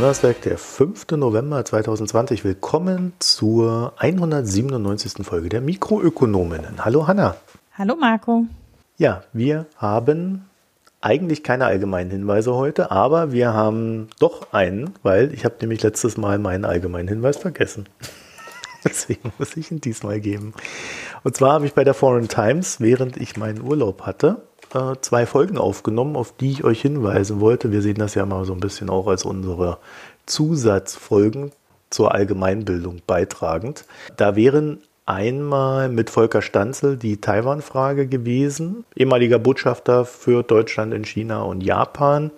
Donnerstag, der 5. November 2020. Willkommen zur 197. Folge der Mikroökonominnen. Hallo Hanna. Hallo Marco. Ja, wir haben eigentlich keine allgemeinen Hinweise heute, aber wir haben doch einen, weil ich habe nämlich letztes Mal meinen allgemeinen Hinweis vergessen. Deswegen muss ich ihn diesmal geben. Und zwar habe ich bei der Foreign Times, während ich meinen Urlaub hatte, zwei Folgen aufgenommen, auf die ich euch hinweisen wollte. Wir sehen das ja mal so ein bisschen auch als unsere Zusatzfolgen zur Allgemeinbildung beitragend. Da wären einmal mit Volker Stanzel die Taiwan-Frage gewesen, ehemaliger Botschafter für Deutschland in China und Japan.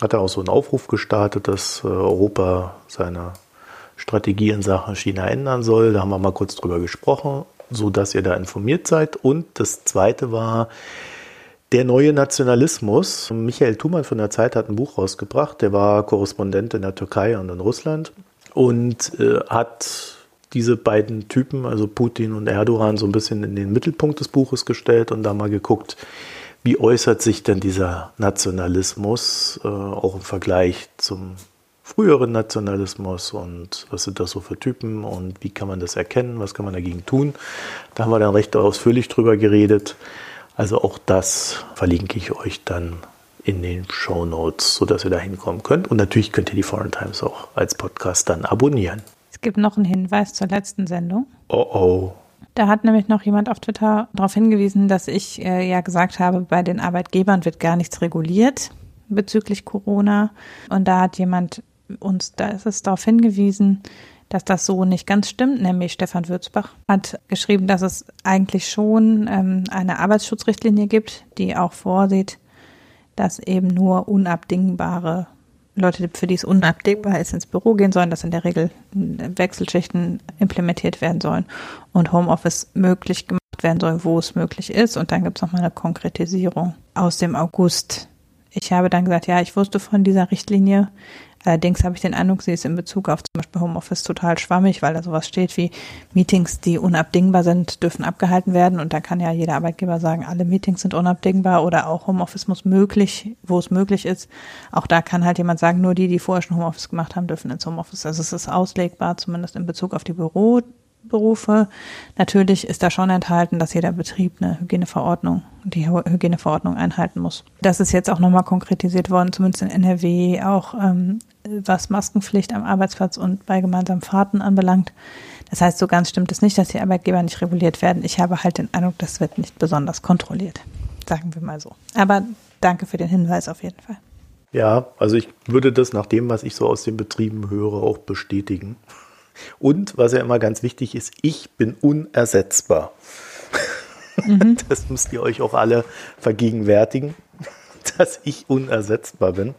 Hat er auch so einen Aufruf gestartet, dass äh, Europa seine Strategie in Sachen China ändern soll. Da haben wir mal kurz drüber gesprochen, so dass ihr da informiert seid. Und das zweite war der neue Nationalismus. Michael Thumann von der Zeit hat ein Buch rausgebracht. Der war Korrespondent in der Türkei und in Russland und äh, hat diese beiden Typen, also Putin und Erdogan, so ein bisschen in den Mittelpunkt des Buches gestellt und da mal geguckt, wie äußert sich denn dieser Nationalismus äh, auch im Vergleich zum früheren Nationalismus und was sind das so für Typen und wie kann man das erkennen, was kann man dagegen tun. Da haben wir dann recht ausführlich drüber geredet. Also auch das verlinke ich euch dann in den Show Notes, sodass ihr da hinkommen könnt. Und natürlich könnt ihr die Foreign Times auch als Podcast dann abonnieren. Es gibt noch einen Hinweis zur letzten Sendung. Oh oh. Da hat nämlich noch jemand auf Twitter darauf hingewiesen, dass ich äh, ja gesagt habe, bei den Arbeitgebern wird gar nichts reguliert bezüglich Corona. Und da hat jemand uns, da ist es darauf hingewiesen, dass das so nicht ganz stimmt, nämlich Stefan Würzbach hat geschrieben, dass es eigentlich schon ähm, eine Arbeitsschutzrichtlinie gibt, die auch vorsieht, dass eben nur unabdingbare Leute, für die es unabdingbar ist, ins Büro gehen sollen, dass in der Regel Wechselschichten implementiert werden sollen und Homeoffice möglich gemacht werden soll, wo es möglich ist. Und dann gibt es nochmal eine Konkretisierung aus dem August. Ich habe dann gesagt, ja, ich wusste von dieser Richtlinie, Allerdings habe ich den Eindruck, sie ist in Bezug auf zum Beispiel Homeoffice total schwammig, weil da sowas steht wie Meetings, die unabdingbar sind, dürfen abgehalten werden. Und da kann ja jeder Arbeitgeber sagen, alle Meetings sind unabdingbar oder auch Homeoffice muss möglich, wo es möglich ist. Auch da kann halt jemand sagen, nur die, die vorher schon Homeoffice gemacht haben, dürfen ins Homeoffice. Also es ist auslegbar, zumindest in Bezug auf die Büro, Berufe. Natürlich ist da schon enthalten, dass jeder Betrieb eine Hygieneverordnung, die Hygieneverordnung einhalten muss. Das ist jetzt auch nochmal konkretisiert worden, zumindest in NRW, auch ähm, was Maskenpflicht am Arbeitsplatz und bei gemeinsamen Fahrten anbelangt. Das heißt, so ganz stimmt es nicht, dass die Arbeitgeber nicht reguliert werden. Ich habe halt den Eindruck, das wird nicht besonders kontrolliert. Sagen wir mal so. Aber danke für den Hinweis auf jeden Fall. Ja, also ich würde das nach dem, was ich so aus den Betrieben höre, auch bestätigen. Und was ja immer ganz wichtig ist, ich bin unersetzbar. Mhm. Das müsst ihr euch auch alle vergegenwärtigen, dass ich unersetzbar bin.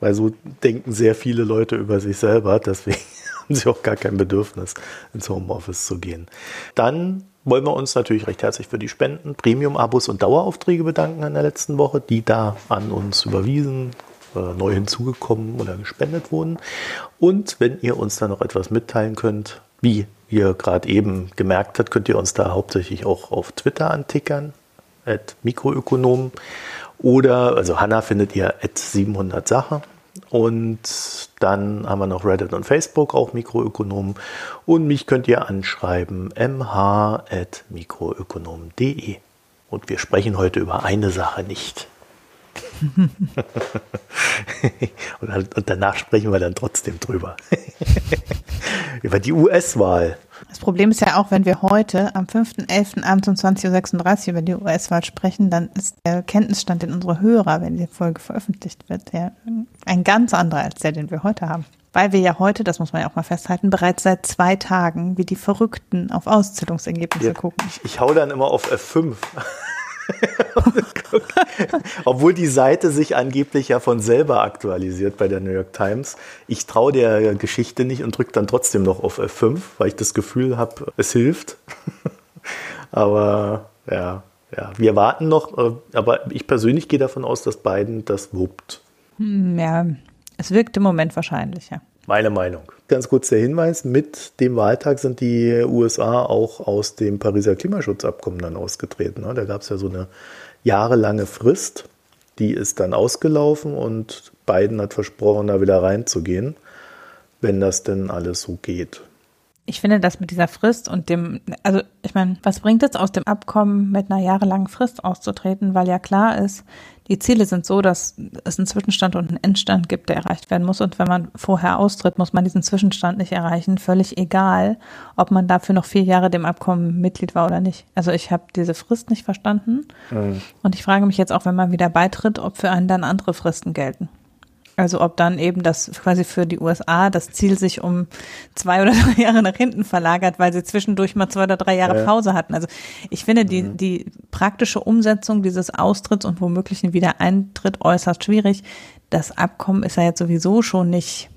Weil so denken sehr viele Leute über sich selber. Deswegen haben sie auch gar kein Bedürfnis, ins Homeoffice zu gehen. Dann wollen wir uns natürlich recht herzlich für die Spenden, Premium-Abos und Daueraufträge bedanken in der letzten Woche, die da an uns überwiesen, neu hinzugekommen oder gespendet wurden. Und wenn ihr uns da noch etwas mitteilen könnt, wie ihr gerade eben gemerkt habt, könnt ihr uns da hauptsächlich auch auf Twitter antickern, at Mikroökonomen. Oder, also Hanna findet ihr at 700 Sache. Und dann haben wir noch Reddit und Facebook, auch Mikroökonomen. Und mich könnt ihr anschreiben, mh.mikroökonomen.de. Und wir sprechen heute über eine Sache nicht. und, danach sprechen wir dann trotzdem drüber. Über die US-Wahl. Das Problem ist ja auch, wenn wir heute am 5.11. abends um 20.36 Uhr über die US-Wahl sprechen, dann ist der Kenntnisstand, den unsere Hörer, wenn die Folge veröffentlicht wird, ja ein ganz anderer als der, den wir heute haben. Weil wir ja heute, das muss man ja auch mal festhalten, bereits seit zwei Tagen wie die Verrückten auf Auszählungsergebnisse ja, gucken. Ich, ich hau dann immer auf F5. Obwohl die Seite sich angeblich ja von selber aktualisiert bei der New York Times. Ich traue der Geschichte nicht und drücke dann trotzdem noch auf F5, weil ich das Gefühl habe, es hilft. aber ja, ja, wir warten noch. Äh, aber ich persönlich gehe davon aus, dass Biden das wuppt. Hm, ja, es wirkt im Moment wahrscheinlich, ja. Meine Meinung. Ganz kurz der Hinweis, mit dem Wahltag sind die USA auch aus dem Pariser Klimaschutzabkommen dann ausgetreten. Ne? Da gab es ja so eine jahrelange Frist, die ist dann ausgelaufen und Biden hat versprochen, da wieder reinzugehen, wenn das denn alles so geht. Ich finde das mit dieser Frist und dem, also ich meine, was bringt es aus dem Abkommen mit einer jahrelangen Frist auszutreten, weil ja klar ist, die Ziele sind so, dass es einen Zwischenstand und einen Endstand gibt, der erreicht werden muss. Und wenn man vorher austritt, muss man diesen Zwischenstand nicht erreichen. Völlig egal, ob man dafür noch vier Jahre dem Abkommen Mitglied war oder nicht. Also ich habe diese Frist nicht verstanden. Mhm. Und ich frage mich jetzt auch, wenn man wieder beitritt, ob für einen dann andere Fristen gelten. Also ob dann eben das quasi für die USA das Ziel sich um zwei oder drei Jahre nach hinten verlagert, weil sie zwischendurch mal zwei oder drei Jahre ja. Pause hatten. Also ich finde die, mhm. die praktische Umsetzung dieses Austritts und womöglich ein Wiedereintritt äußerst schwierig. Das Abkommen ist ja jetzt sowieso schon nicht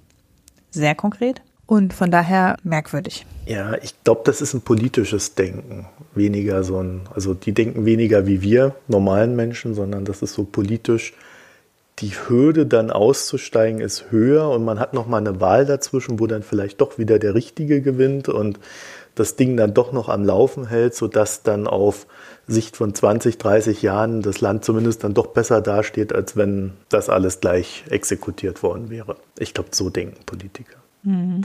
sehr konkret und von daher merkwürdig. Ja, ich glaube, das ist ein politisches Denken. Weniger so ein, also die denken weniger wie wir normalen Menschen, sondern das ist so politisch die Hürde dann auszusteigen ist höher und man hat noch mal eine Wahl dazwischen, wo dann vielleicht doch wieder der Richtige gewinnt und das Ding dann doch noch am Laufen hält, sodass dann auf Sicht von 20, 30 Jahren das Land zumindest dann doch besser dasteht, als wenn das alles gleich exekutiert worden wäre. Ich glaube, so denken Politiker. Mhm.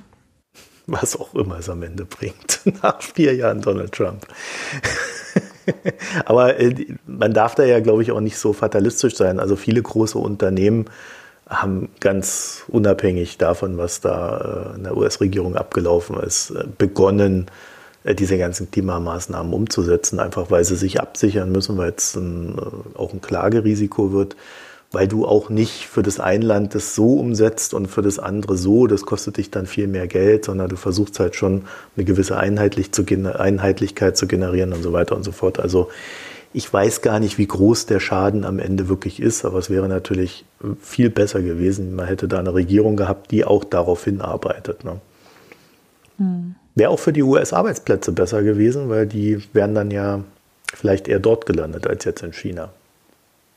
Was auch immer es am Ende bringt, nach vier Jahren Donald Trump. Aber äh, man darf da ja, glaube ich, auch nicht so fatalistisch sein. Also viele große Unternehmen haben ganz unabhängig davon, was da äh, in der US-Regierung abgelaufen ist, äh, begonnen, diese ganzen Klimamaßnahmen umzusetzen, einfach weil sie sich absichern müssen, weil es ein, auch ein Klagerisiko wird weil du auch nicht für das ein Land das so umsetzt und für das andere so, das kostet dich dann viel mehr Geld, sondern du versuchst halt schon eine gewisse Einheitlich zu, Einheitlichkeit zu generieren und so weiter und so fort. Also ich weiß gar nicht, wie groß der Schaden am Ende wirklich ist, aber es wäre natürlich viel besser gewesen. Man hätte da eine Regierung gehabt, die auch darauf hinarbeitet. Ne? Hm. Wäre auch für die US-Arbeitsplätze besser gewesen, weil die wären dann ja vielleicht eher dort gelandet als jetzt in China.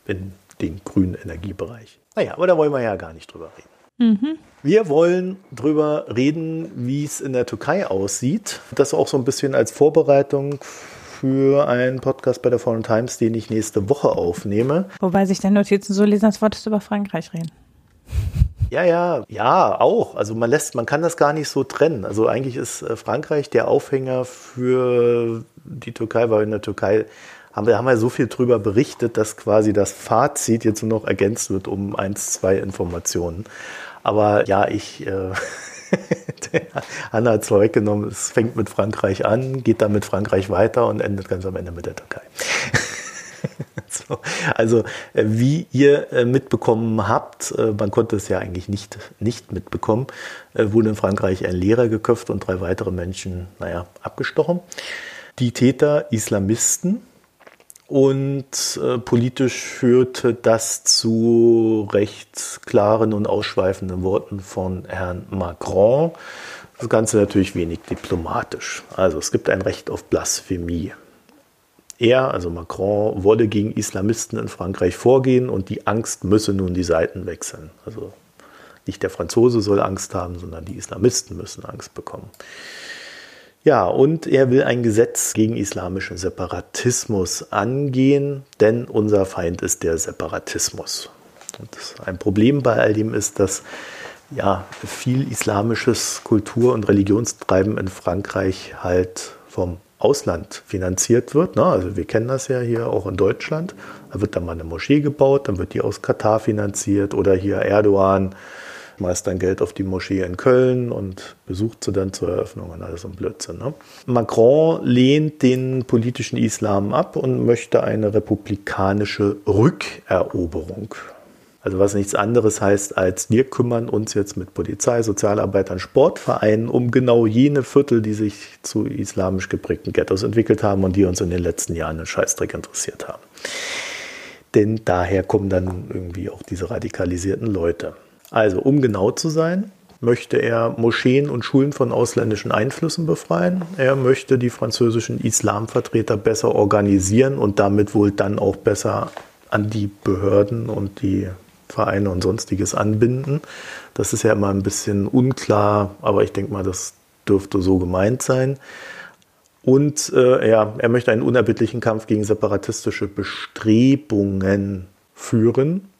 In den grünen Energiebereich. Naja, aber da wollen wir ja gar nicht drüber reden. Mhm. Wir wollen drüber reden, wie es in der Türkei aussieht. Das auch so ein bisschen als Vorbereitung für einen Podcast bei der Foreign Times, den ich nächste Woche aufnehme. Wobei sich deine Notizen so lesen, als wolltest du über Frankreich reden. Ja, ja, ja, auch. Also man lässt, man kann das gar nicht so trennen. Also eigentlich ist äh, Frankreich der Aufhänger für die Türkei, weil in der Türkei haben wir haben ja so viel drüber berichtet, dass quasi das Fazit jetzt nur noch ergänzt wird um eins, zwei Informationen. Aber ja, ich äh, Hanna hat es vorweggenommen, es fängt mit Frankreich an, geht dann mit Frankreich weiter und endet ganz am Ende mit der Türkei. so, also äh, wie ihr äh, mitbekommen habt, äh, man konnte es ja eigentlich nicht, nicht mitbekommen, wurde in Frankreich ein Lehrer geköpft und drei weitere Menschen, naja, abgestochen. Die Täter Islamisten, und äh, politisch führte das zu recht klaren und ausschweifenden Worten von Herrn Macron. Das Ganze natürlich wenig diplomatisch. Also es gibt ein Recht auf Blasphemie. Er, also Macron, wolle gegen Islamisten in Frankreich vorgehen und die Angst müsse nun die Seiten wechseln. Also nicht der Franzose soll Angst haben, sondern die Islamisten müssen Angst bekommen. Ja, und er will ein Gesetz gegen islamischen Separatismus angehen, denn unser Feind ist der Separatismus. Und ein Problem bei all dem ist, dass ja, viel islamisches Kultur- und Religionstreiben in Frankreich halt vom Ausland finanziert wird. Ne? Also wir kennen das ja hier auch in Deutschland. Da wird dann mal eine Moschee gebaut, dann wird die aus Katar finanziert oder hier Erdogan schmeißt dann Geld auf die Moschee in Köln und besucht sie dann zur Eröffnung und alles so ein Blödsinn. Ne? Macron lehnt den politischen Islam ab und möchte eine republikanische Rückeroberung. Also was nichts anderes heißt, als wir kümmern uns jetzt mit Polizei, Sozialarbeitern, Sportvereinen um genau jene Viertel, die sich zu islamisch geprägten Ghettos entwickelt haben und die uns in den letzten Jahren einen Scheißdreck interessiert haben. Denn daher kommen dann irgendwie auch diese radikalisierten Leute. Also, um genau zu sein, möchte er Moscheen und Schulen von ausländischen Einflüssen befreien. Er möchte die französischen Islamvertreter besser organisieren und damit wohl dann auch besser an die Behörden und die Vereine und sonstiges anbinden. Das ist ja immer ein bisschen unklar, aber ich denke mal, das dürfte so gemeint sein. Und äh, ja, er möchte einen unerbittlichen Kampf gegen separatistische Bestrebungen führen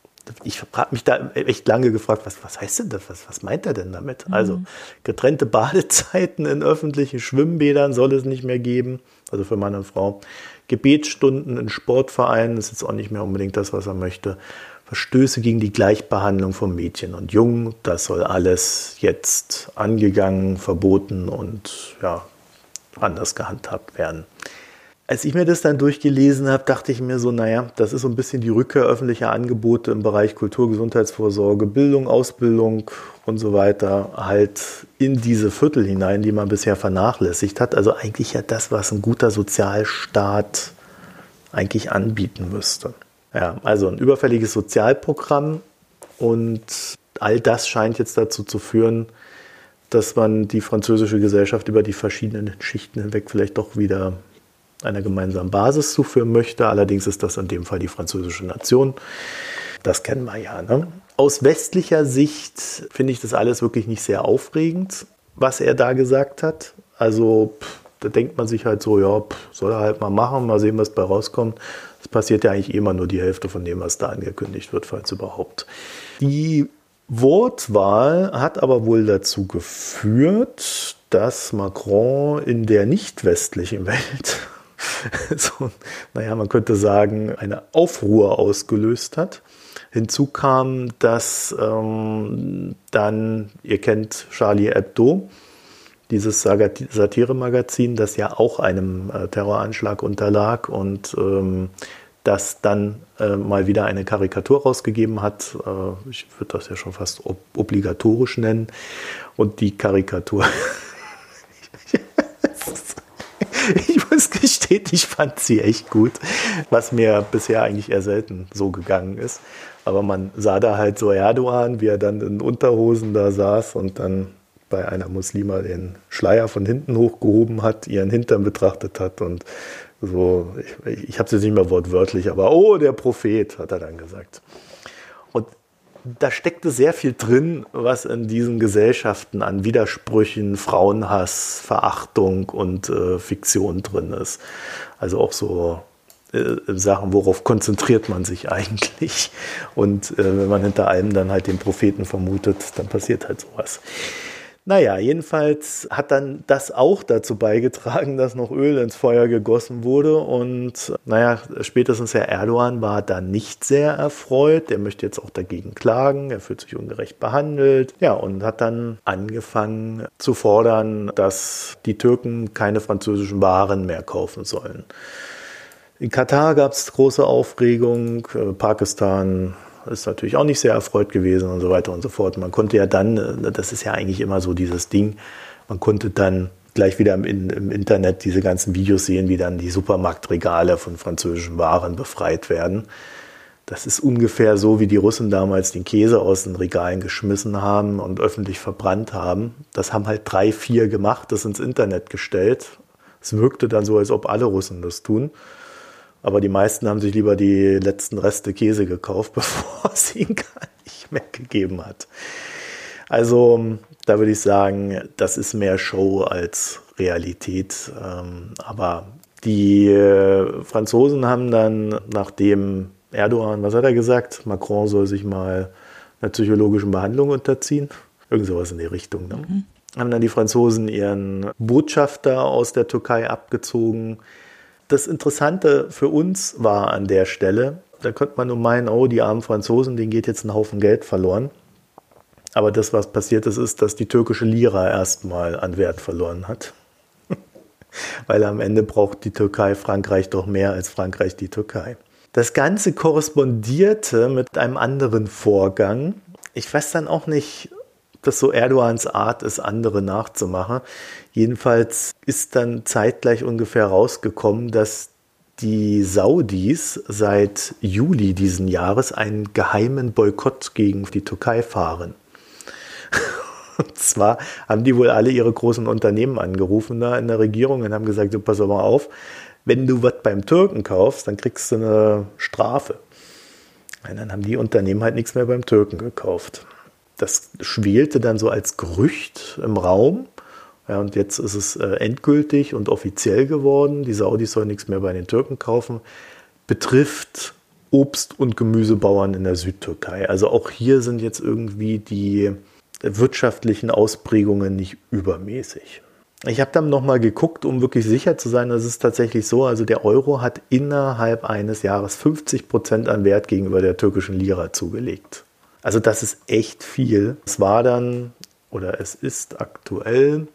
ich habe mich da echt lange gefragt, was, was heißt denn das? Was, was meint er denn damit? Mhm. Also getrennte Badezeiten in öffentlichen Schwimmbädern soll es nicht mehr geben, also für Mann und Frau. Gebetsstunden in Sportvereinen ist jetzt auch nicht mehr unbedingt das, was er möchte. Verstöße gegen die Gleichbehandlung von Mädchen und Jungen, das soll alles jetzt angegangen, verboten und ja, anders gehandhabt werden. Als ich mir das dann durchgelesen habe, dachte ich mir so, naja, das ist so ein bisschen die Rückkehr öffentlicher Angebote im Bereich Kultur, Gesundheitsvorsorge, Bildung, Ausbildung und so weiter halt in diese Viertel hinein, die man bisher vernachlässigt hat. Also eigentlich ja das, was ein guter Sozialstaat eigentlich anbieten müsste. Ja, also ein überfälliges Sozialprogramm und all das scheint jetzt dazu zu führen, dass man die französische Gesellschaft über die verschiedenen Schichten hinweg vielleicht doch wieder einer gemeinsamen Basis zuführen möchte. Allerdings ist das in dem Fall die französische Nation. Das kennen wir ja. Ne? Aus westlicher Sicht finde ich das alles wirklich nicht sehr aufregend, was er da gesagt hat. Also pff, da denkt man sich halt so, ja, pff, soll er halt mal machen, mal sehen, was bei rauskommt. Es passiert ja eigentlich immer nur die Hälfte von dem, was da angekündigt wird, falls überhaupt. Die Wortwahl hat aber wohl dazu geführt, dass Macron in der nicht westlichen Welt so, naja, man könnte sagen, eine Aufruhr ausgelöst hat. Hinzu kam, dass ähm, dann, ihr kennt Charlie Hebdo, dieses Satire-Magazin, das ja auch einem äh, Terroranschlag unterlag und ähm, das dann äh, mal wieder eine Karikatur rausgegeben hat. Äh, ich würde das ja schon fast ob obligatorisch nennen. Und die Karikatur ich muss gestehen, ich fand sie echt gut, was mir bisher eigentlich eher selten so gegangen ist. Aber man sah da halt so Erdogan, wie er dann in Unterhosen da saß und dann bei einer Muslima den Schleier von hinten hochgehoben hat, ihren Hintern betrachtet hat und so, ich, ich habe es jetzt nicht mehr wortwörtlich, aber oh, der Prophet, hat er dann gesagt da steckte sehr viel drin, was in diesen Gesellschaften an Widersprüchen, Frauenhass, Verachtung und äh, Fiktion drin ist. Also auch so äh, Sachen, worauf konzentriert man sich eigentlich? Und äh, wenn man hinter allem dann halt den Propheten vermutet, dann passiert halt sowas. Naja, jedenfalls hat dann das auch dazu beigetragen, dass noch Öl ins Feuer gegossen wurde. Und naja, spätestens Herr Erdogan war da nicht sehr erfreut. Er möchte jetzt auch dagegen klagen. Er fühlt sich ungerecht behandelt. Ja, und hat dann angefangen zu fordern, dass die Türken keine französischen Waren mehr kaufen sollen. In Katar gab es große Aufregung. Äh, Pakistan ist natürlich auch nicht sehr erfreut gewesen und so weiter und so fort. Man konnte ja dann, äh, das ist ja eigentlich immer so dieses Ding, man konnte dann gleich wieder im, im, Internet diese ganzen Videos sehen, wie dann die Supermarktregale von französischen Waren befreit werden. Das ist ungefähr so, wie die Russen damals den Käse aus den Regalen geschmissen haben und öffentlich verbrannt haben. Das haben halt drei, vier gemacht, das ins Internet gestellt. Es wirkte dann so, als ob alle Russen das tun. Aber die meisten haben sich lieber die letzten Reste Käse gekauft, bevor es ihn gar nicht mehr gegeben hat. Also da würde ich sagen, das ist mehr Show als Realität. Ähm, aber die äh, Franzosen haben dann, nachdem Erdogan, was hat er gesagt? Macron soll sich mal einer psychologischen Behandlung unterziehen. Irgend sowas in die Richtung. Ne? Mhm. Haben dann die Franzosen ihren Botschafter aus der Türkei abgezogen das Interessante für uns war an der Stelle, da könnte man nur meinen, oh, die armen Franzosen, denen geht jetzt ein Haufen Geld verloren. Aber das, was passiert ist, ist, dass die türkische Lira erstmal an Wert verloren hat. Weil am Ende braucht die Türkei Frankreich doch mehr als Frankreich die Türkei. Das Ganze korrespondierte mit einem anderen Vorgang. Ich weiß dann auch nicht, das so Erdogans Art ist, andere nachzumachen. Jedenfalls ist dann zeitgleich ungefähr rausgekommen, dass die Saudis seit Juli diesen Jahres einen geheimen Boykott gegen die Türkei fahren. Und zwar haben die wohl alle ihre großen Unternehmen angerufen da in der Regierung und haben gesagt, du pass mal auf, wenn du was beim Türken kaufst, dann kriegst du eine Strafe. Und dann haben die Unternehmen halt nichts mehr beim Türken gekauft das schwelte dann so als Gerücht im Raum. Ja, und jetzt ist es äh, endgültig und offiziell geworden. Die Saudis sollen nichts mehr bei den Türken kaufen. Betrifft Obst- und Gemüsebauern in der Südtürkei. Also auch hier sind jetzt irgendwie die wirtschaftlichen Ausprägungen nicht übermäßig. Ich habe dann nochmal geguckt, um wirklich sicher zu sein, das ist tatsächlich so. Also der Euro hat innerhalb eines Jahres 50 Prozent an Wert gegenüber der türkischen Lira zugelegt. Also das ist echt viel. Es war dann, oder es ist aktuell,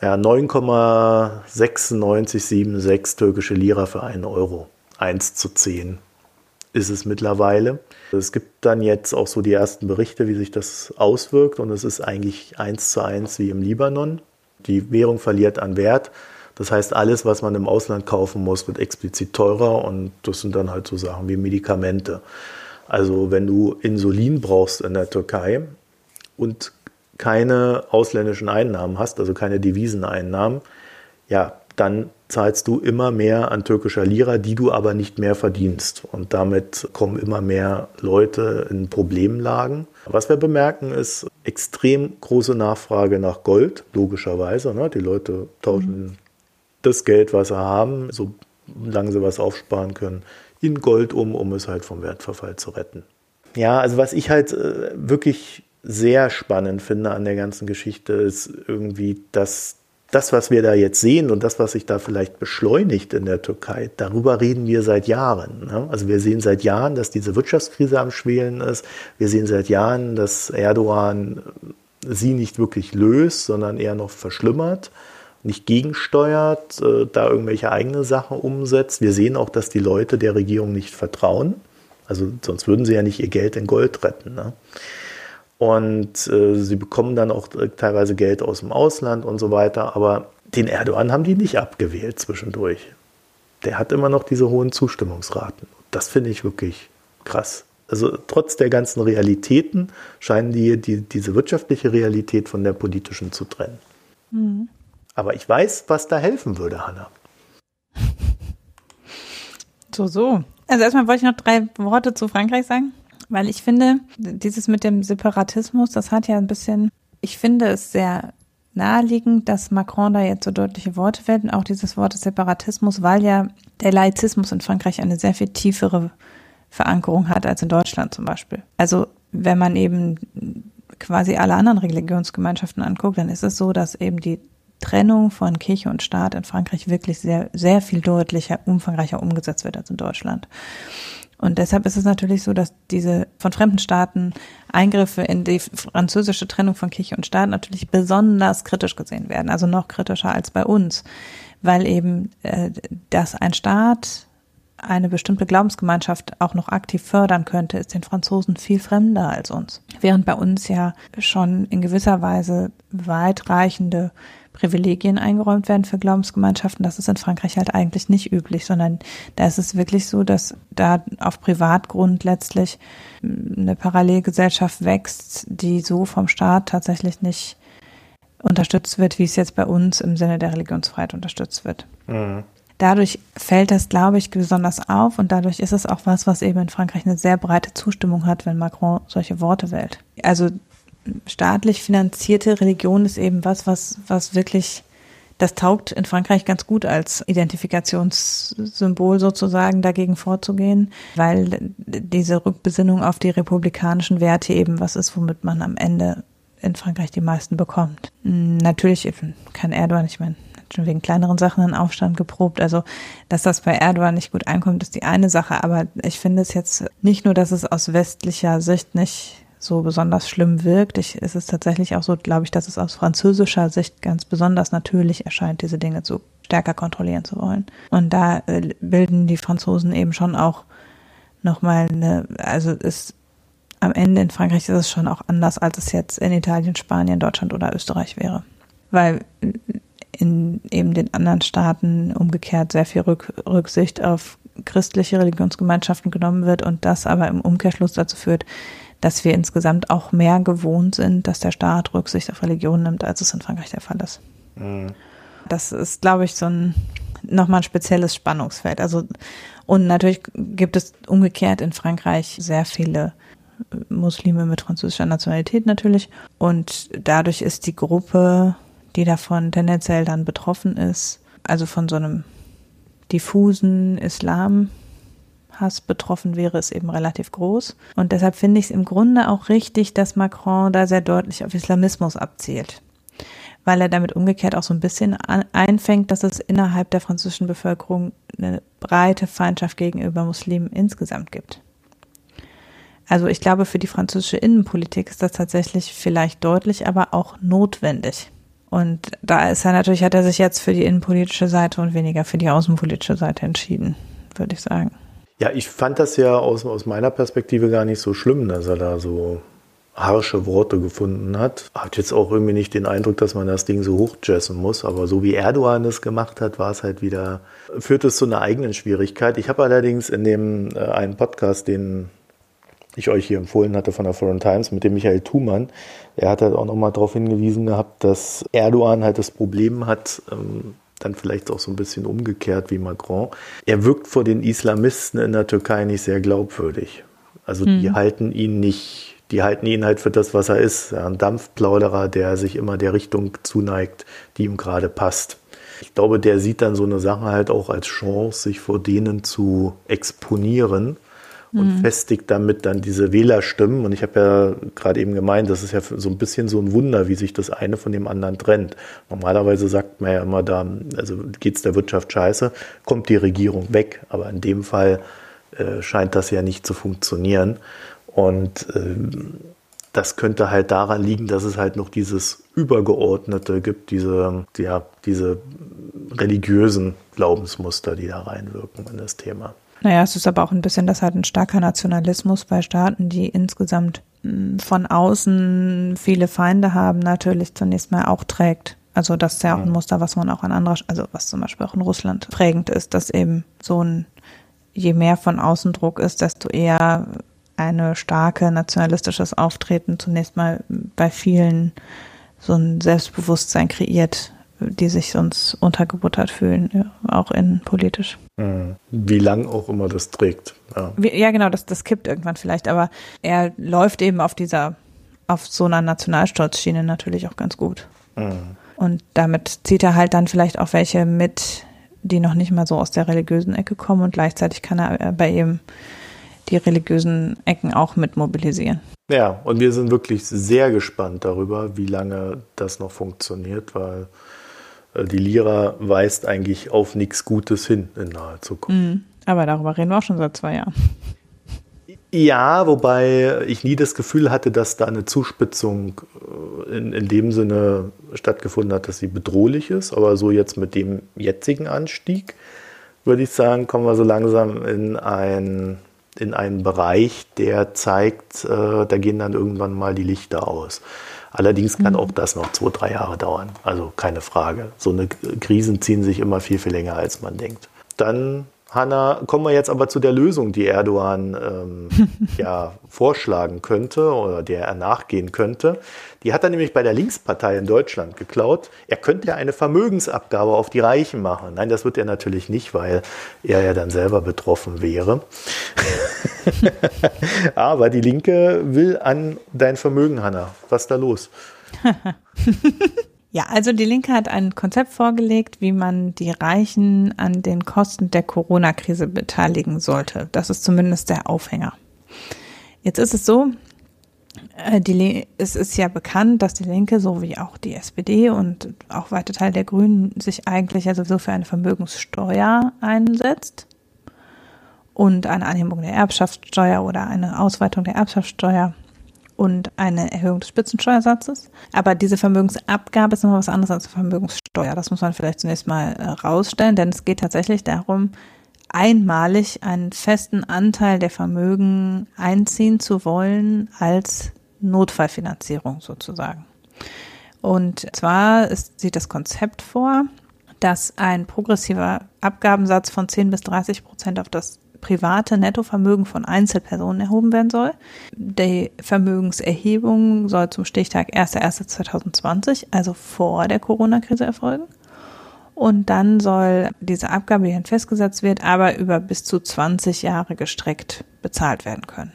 ja, 9,9676 türkische Lira für einen Euro. 1 zu 10 ist es mittlerweile. Es gibt dann jetzt auch so die ersten Berichte, wie sich das auswirkt und es ist eigentlich 1 zu 1 wie im Libanon. Die Währung verliert an Wert. Das heißt, alles, was man im Ausland kaufen muss, wird explizit teurer und das sind dann halt so Sachen wie Medikamente. Also wenn du Insulin brauchst in der Türkei und keine ausländischen Einnahmen hast, also keine Deviseneinnahmen, ja, dann zahlst du immer mehr an türkischer Lira, die du aber nicht mehr verdienst. Und damit kommen immer mehr Leute in Problemlagen. Was wir bemerken, ist extrem große Nachfrage nach Gold, logischerweise. Ne? Die Leute tauschen mhm. das Geld, was sie haben, solange sie was aufsparen können, in Gold um, um es halt vom Wertverfall zu retten. Ja, also was ich halt äh, wirklich sehr spannend finde an der ganzen Geschichte, ist irgendwie, dass das, was wir da jetzt sehen und das, was sich da vielleicht beschleunigt in der Türkei, darüber reden wir seit Jahren. Ne? Also wir sehen seit Jahren, dass diese Wirtschaftskrise am Schwelen ist. Wir sehen seit Jahren, dass Erdogan sie nicht wirklich löst, sondern eher noch verschlimmert, nicht gegensteuert, äh, da irgendwelche eigene Sachen umsetzt. Wir sehen auch, dass die Leute der Regierung nicht vertrauen. Also sonst würden sie ja nicht ihr Geld in Gold retten. Ne? Und äh, sie bekommen dann auch teilweise Geld aus dem Ausland und so weiter. Aber den Erdogan haben die nicht abgewählt zwischendurch. Der hat immer noch diese hohen Zustimmungsraten. Das finde ich wirklich krass. Also trotz der ganzen Realitäten scheinen die, die diese wirtschaftliche Realität von der politischen zu trennen. Mhm. Aber ich weiß, was da helfen würde, Hanna. So, so. Also erstmal wollte ich noch drei Worte zu Frankreich sagen. Weil ich finde, dieses mit dem Separatismus, das hat ja ein bisschen, ich finde es sehr naheliegend, dass Macron da jetzt so deutliche Worte wählt und auch dieses Wort des Separatismus, weil ja der Laizismus in Frankreich eine sehr viel tiefere Verankerung hat als in Deutschland zum Beispiel. Also wenn man eben quasi alle anderen Religionsgemeinschaften anguckt, dann ist es so, dass eben die Trennung von Kirche und Staat in Frankreich wirklich sehr, sehr viel deutlicher, umfangreicher umgesetzt wird als in Deutschland. Und deshalb ist es natürlich so, dass diese von fremden Staaten Eingriffe in die französische Trennung von Kirche und Staat natürlich besonders kritisch gesehen werden, also noch kritischer als bei uns, weil eben, äh, dass ein Staat eine bestimmte Glaubensgemeinschaft auch noch aktiv fördern könnte, ist den Franzosen viel fremder als uns. Während bei uns ja schon in gewisser Weise weitreichende Privilegien eingeräumt werden für Glaubensgemeinschaften. Das ist in Frankreich halt eigentlich nicht üblich, sondern da ist es wirklich so, dass da auf Privatgrund letztlich eine Parallelgesellschaft wächst, die so vom Staat tatsächlich nicht unterstützt wird, wie es jetzt bei uns im Sinne der Religionsfreiheit unterstützt wird. Mhm. Dadurch fällt das, glaube ich, besonders auf und dadurch ist es auch was, was eben in Frankreich eine sehr breite Zustimmung hat, wenn Macron solche Worte wählt. Also staatlich finanzierte Religion ist eben was, was, was wirklich, das taugt in Frankreich ganz gut als Identifikationssymbol sozusagen dagegen vorzugehen, weil diese Rückbesinnung auf die republikanischen Werte eben was ist, womit man am Ende in Frankreich die meisten bekommt. Natürlich kann Erdogan, ich meine, schon wegen kleineren Sachen einen Aufstand geprobt. Also, dass das bei Erdogan nicht gut einkommt, ist die eine Sache. Aber ich finde es jetzt nicht nur, dass es aus westlicher Sicht nicht so besonders schlimm wirkt. Ich, es ist tatsächlich auch so, glaube ich, dass es aus französischer Sicht ganz besonders natürlich erscheint, diese Dinge zu stärker kontrollieren zu wollen. Und da äh, bilden die Franzosen eben schon auch nochmal eine, also ist am Ende in Frankreich ist es schon auch anders, als es jetzt in Italien, Spanien, Deutschland oder Österreich wäre. Weil in eben den anderen Staaten umgekehrt sehr viel Rück, Rücksicht auf christliche Religionsgemeinschaften genommen wird und das aber im Umkehrschluss dazu führt, dass wir insgesamt auch mehr gewohnt sind, dass der Staat Rücksicht auf Religion nimmt, als es in Frankreich der Fall ist. Mhm. Das ist, glaube ich, so ein nochmal ein spezielles Spannungsfeld. Also und natürlich gibt es umgekehrt in Frankreich sehr viele Muslime mit französischer Nationalität natürlich und dadurch ist die Gruppe, die davon tendenziell dann betroffen ist, also von so einem diffusen Islam Hass betroffen wäre, ist eben relativ groß. Und deshalb finde ich es im Grunde auch richtig, dass Macron da sehr deutlich auf Islamismus abzielt. Weil er damit umgekehrt auch so ein bisschen einfängt, dass es innerhalb der französischen Bevölkerung eine breite Feindschaft gegenüber Muslimen insgesamt gibt. Also ich glaube, für die französische Innenpolitik ist das tatsächlich vielleicht deutlich, aber auch notwendig. Und da ist er natürlich, hat er sich jetzt für die innenpolitische Seite und weniger für die außenpolitische Seite entschieden, würde ich sagen. Ja, ich fand das ja aus, aus meiner Perspektive gar nicht so schlimm, dass er da so harsche Worte gefunden hat. Hat jetzt auch irgendwie nicht den Eindruck, dass man das Ding so hochjessen muss, aber so wie Erdogan es gemacht hat, war es halt wieder, führt es zu einer eigenen Schwierigkeit. Ich habe allerdings in dem äh, einen Podcast, den ich euch hier empfohlen hatte von der Foreign Times mit dem Michael Thumann, er hat halt auch nochmal darauf hingewiesen gehabt, dass Erdogan halt das Problem hat, ähm, dann vielleicht auch so ein bisschen umgekehrt wie Macron. Er wirkt vor den Islamisten in der Türkei nicht sehr glaubwürdig. Also hm. die halten ihn nicht, die halten ihn halt für das, was er ist. Ein Dampfplauderer, der sich immer der Richtung zuneigt, die ihm gerade passt. Ich glaube, der sieht dann so eine Sache halt auch als Chance, sich vor denen zu exponieren und mhm. festigt damit dann diese Wählerstimmen. Und ich habe ja gerade eben gemeint, das ist ja so ein bisschen so ein Wunder, wie sich das eine von dem anderen trennt. Normalerweise sagt man ja immer da, also geht es der Wirtschaft scheiße, kommt die Regierung weg. Aber in dem Fall äh, scheint das ja nicht zu funktionieren. Und äh, das könnte halt daran liegen, dass es halt noch dieses Übergeordnete gibt, diese, ja, diese religiösen Glaubensmuster, die da reinwirken in das Thema. Naja, es ist aber auch ein bisschen, dass halt ein starker Nationalismus bei Staaten, die insgesamt hm, von außen viele Feinde haben, natürlich zunächst mal auch trägt. Also das ist ja auch ein Muster, was man auch an anderer, also was zum Beispiel auch in Russland prägend ist, dass eben so ein, je mehr von außen Druck ist, desto eher eine starke nationalistisches Auftreten zunächst mal bei vielen so ein Selbstbewusstsein kreiert, die sich sonst untergebuttert fühlen, ja, auch innenpolitisch. Mhm. Wie lang auch immer das trägt. Ja, Wie, ja genau, das, das kippt irgendwann vielleicht, aber er läuft eben auf dieser, auf so einer Nationalstolzschiene natürlich auch ganz gut. Mhm. Und damit zieht er halt dann vielleicht auch welche mit, die noch nicht mal so aus der religiösen Ecke kommen und gleichzeitig kann er bei ihm die religiösen Ecken auch mit mobilisieren. Ja, und wir sind wirklich sehr gespannt darüber, wie lange das noch funktioniert, weil äh, die Lira weist eigentlich auf nichts Gutes hin in naher Zukunft. Mhm. Aber darüber reden wir auch schon seit zwei Jahren. Ja, wobei ich nie das Gefühl hatte, dass da eine Zuspitzung äh, in, in dem Sinne stattgefunden hat, dass sie bedrohlich ist. Aber so jetzt mit dem jetzigen Anstieg, würde ich sagen, kommen wir so langsam in, ein, in einen Bereich, der zeigt, äh, da gehen dann irgendwann mal die Lichter aus. Allerdings kann mhm. auch das noch zwei, drei Jahre dauern. Also keine Frage. So eine Krisen ziehen sich immer viel, viel länger, als man denkt. Dann Hanna, kommen wir jetzt aber zu der Lösung, die Erdogan ähm, ja vorschlagen könnte oder der er nachgehen könnte. Die hat er nämlich bei der Linkspartei in Deutschland geklaut. Er könnte ja eine Vermögensabgabe auf die Reichen machen. Nein, das wird er natürlich nicht, weil er ja dann selber betroffen wäre. aber die Linke will an dein Vermögen, Hanna. Was ist da los? Ja, also die Linke hat ein Konzept vorgelegt, wie man die Reichen an den Kosten der Corona-Krise beteiligen sollte. Das ist zumindest der Aufhänger. Jetzt ist es so, äh, die, es ist ja bekannt, dass die Linke sowie auch die SPD und auch weite Teil der Grünen sich eigentlich ja sowieso für eine Vermögenssteuer einsetzt und eine Anhebung der Erbschaftssteuer oder eine Ausweitung der Erbschaftssteuer und eine Erhöhung des Spitzensteuersatzes. Aber diese Vermögensabgabe ist nochmal was anderes als Vermögenssteuer. Das muss man vielleicht zunächst mal äh, rausstellen, denn es geht tatsächlich darum, einmalig einen festen Anteil der Vermögen einziehen zu wollen als Notfallfinanzierung sozusagen. Und zwar ist, sieht das Konzept vor, dass ein progressiver Abgabensatz von 10 bis 30 Prozent auf das private Nettovermögen von Einzelpersonen erhoben werden soll. Die Vermögenserhebung soll zum Stichtag 1.1.2020, also vor der Corona-Krise erfolgen. Und dann soll diese Abgabe, die dann festgesetzt wird, aber über bis zu 20 Jahre gestreckt bezahlt werden können.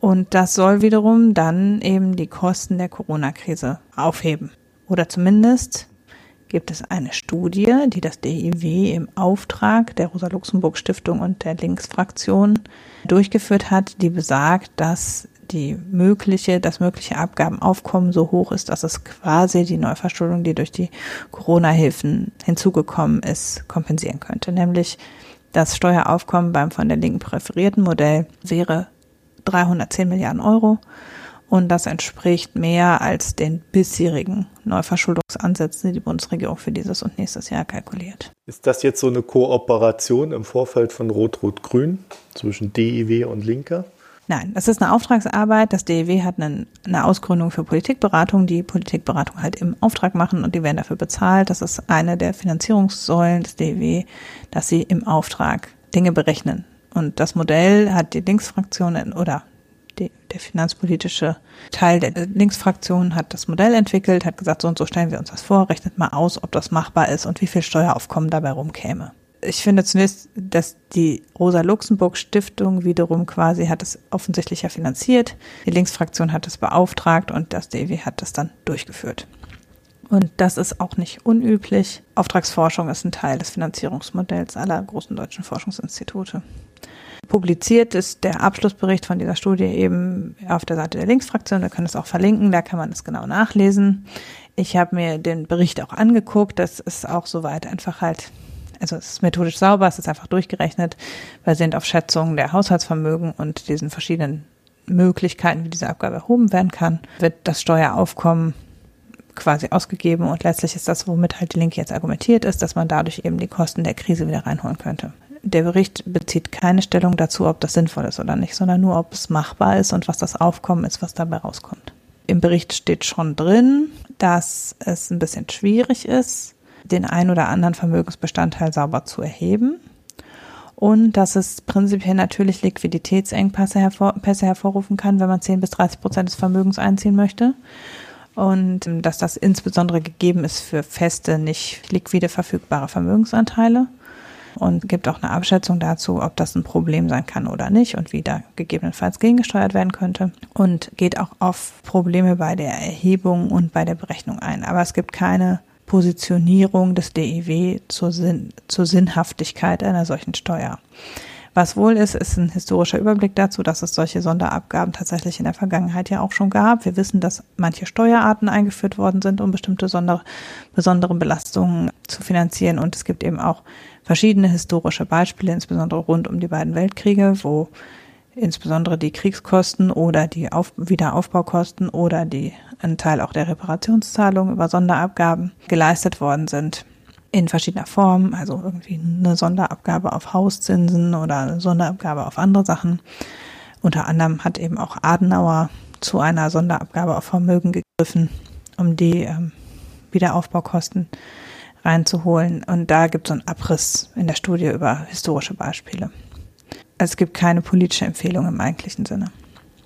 Und das soll wiederum dann eben die Kosten der Corona-Krise aufheben. Oder zumindest gibt es eine Studie, die das DIW im Auftrag der Rosa-Luxemburg-Stiftung und der Linksfraktion durchgeführt hat, die besagt, dass die mögliche, das mögliche Abgabenaufkommen so hoch ist, dass es quasi die Neuverschuldung, die durch die Corona-Hilfen hinzugekommen ist, kompensieren könnte. Nämlich das Steueraufkommen beim von der Linken präferierten Modell wäre 310 Milliarden Euro und das entspricht mehr als den bisherigen Neuverschuldungsansätzen, die die Bundesregierung für dieses und nächstes Jahr kalkuliert. Ist das jetzt so eine Kooperation im Vorfeld von Rot-Rot-Grün zwischen DIW und Linker? Nein, das ist eine Auftragsarbeit. Das DEW hat eine, eine, Ausgründung für Politikberatung, die Politikberatung halt im Auftrag machen und die werden dafür bezahlt. Das ist eine der Finanzierungssäulen des DEW, dass sie im Auftrag Dinge berechnen. Und das Modell hat die Linksfraktion oder der finanzpolitische Teil der Linksfraktion hat das Modell entwickelt, hat gesagt, so und so stellen wir uns das vor, rechnet mal aus, ob das machbar ist und wie viel Steueraufkommen dabei rumkäme ich finde zunächst, dass die Rosa-Luxemburg-Stiftung wiederum quasi hat es offensichtlich ja finanziert. Die Linksfraktion hat es beauftragt und das DEW hat das dann durchgeführt. Und das ist auch nicht unüblich. Auftragsforschung ist ein Teil des Finanzierungsmodells aller großen deutschen Forschungsinstitute. Publiziert ist der Abschlussbericht von dieser Studie eben auf der Seite der Linksfraktion. Wir können es auch verlinken, da kann man es genau nachlesen. Ich habe mir den Bericht auch angeguckt. Das ist auch soweit einfach halt also es ist methodisch sauber, es ist einfach durchgerechnet, basierend auf Schätzungen der Haushaltsvermögen und diesen verschiedenen Möglichkeiten, wie diese Abgabe erhoben werden kann, wird das Steueraufkommen quasi ausgegeben und letztlich ist das, womit halt die Linke jetzt argumentiert ist, dass man dadurch eben die Kosten der Krise wieder reinholen könnte. Der Bericht bezieht keine Stellung dazu, ob das sinnvoll ist oder nicht, sondern nur, ob es machbar ist und was das Aufkommen ist, was dabei rauskommt. Im Bericht steht schon drin, dass es ein bisschen schwierig ist, den ein oder anderen Vermögensbestandteil sauber zu erheben und dass es prinzipiell natürlich Liquiditätsengpässe hervor, hervorrufen kann, wenn man 10 bis 30 Prozent des Vermögens einziehen möchte und ähm, dass das insbesondere gegeben ist für feste, nicht liquide verfügbare Vermögensanteile und gibt auch eine Abschätzung dazu, ob das ein Problem sein kann oder nicht und wie da gegebenenfalls gegengesteuert werden könnte und geht auch auf Probleme bei der Erhebung und bei der Berechnung ein. Aber es gibt keine Positionierung des DIW zur, Sinn, zur Sinnhaftigkeit einer solchen Steuer. Was wohl ist, ist ein historischer Überblick dazu, dass es solche Sonderabgaben tatsächlich in der Vergangenheit ja auch schon gab. Wir wissen, dass manche Steuerarten eingeführt worden sind, um bestimmte sonder, besondere Belastungen zu finanzieren. Und es gibt eben auch verschiedene historische Beispiele, insbesondere rund um die beiden Weltkriege, wo insbesondere die Kriegskosten oder die Auf Wiederaufbaukosten oder die ein Teil auch der Reparationszahlungen über Sonderabgaben geleistet worden sind in verschiedener Form, also irgendwie eine Sonderabgabe auf Hauszinsen oder eine Sonderabgabe auf andere Sachen. Unter anderem hat eben auch Adenauer zu einer Sonderabgabe auf Vermögen gegriffen, um die ähm, Wiederaufbaukosten reinzuholen. Und da gibt es so einen Abriss in der Studie über historische Beispiele es gibt keine politische Empfehlung im eigentlichen Sinne.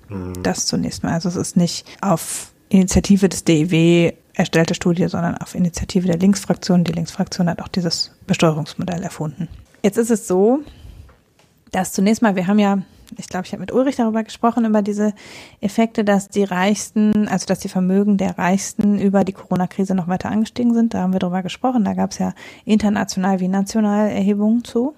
Mhm. Das zunächst mal. Also es ist nicht auf Initiative des DEW erstellte Studie, sondern auf Initiative der Linksfraktion. Die Linksfraktion hat auch dieses Besteuerungsmodell erfunden. Jetzt ist es so, dass zunächst mal, wir haben ja, ich glaube, ich habe mit Ulrich darüber gesprochen, über diese Effekte, dass die Reichsten, also dass die Vermögen der Reichsten über die Corona-Krise noch weiter angestiegen sind. Da haben wir darüber gesprochen. Da gab es ja international wie national Erhebungen zu.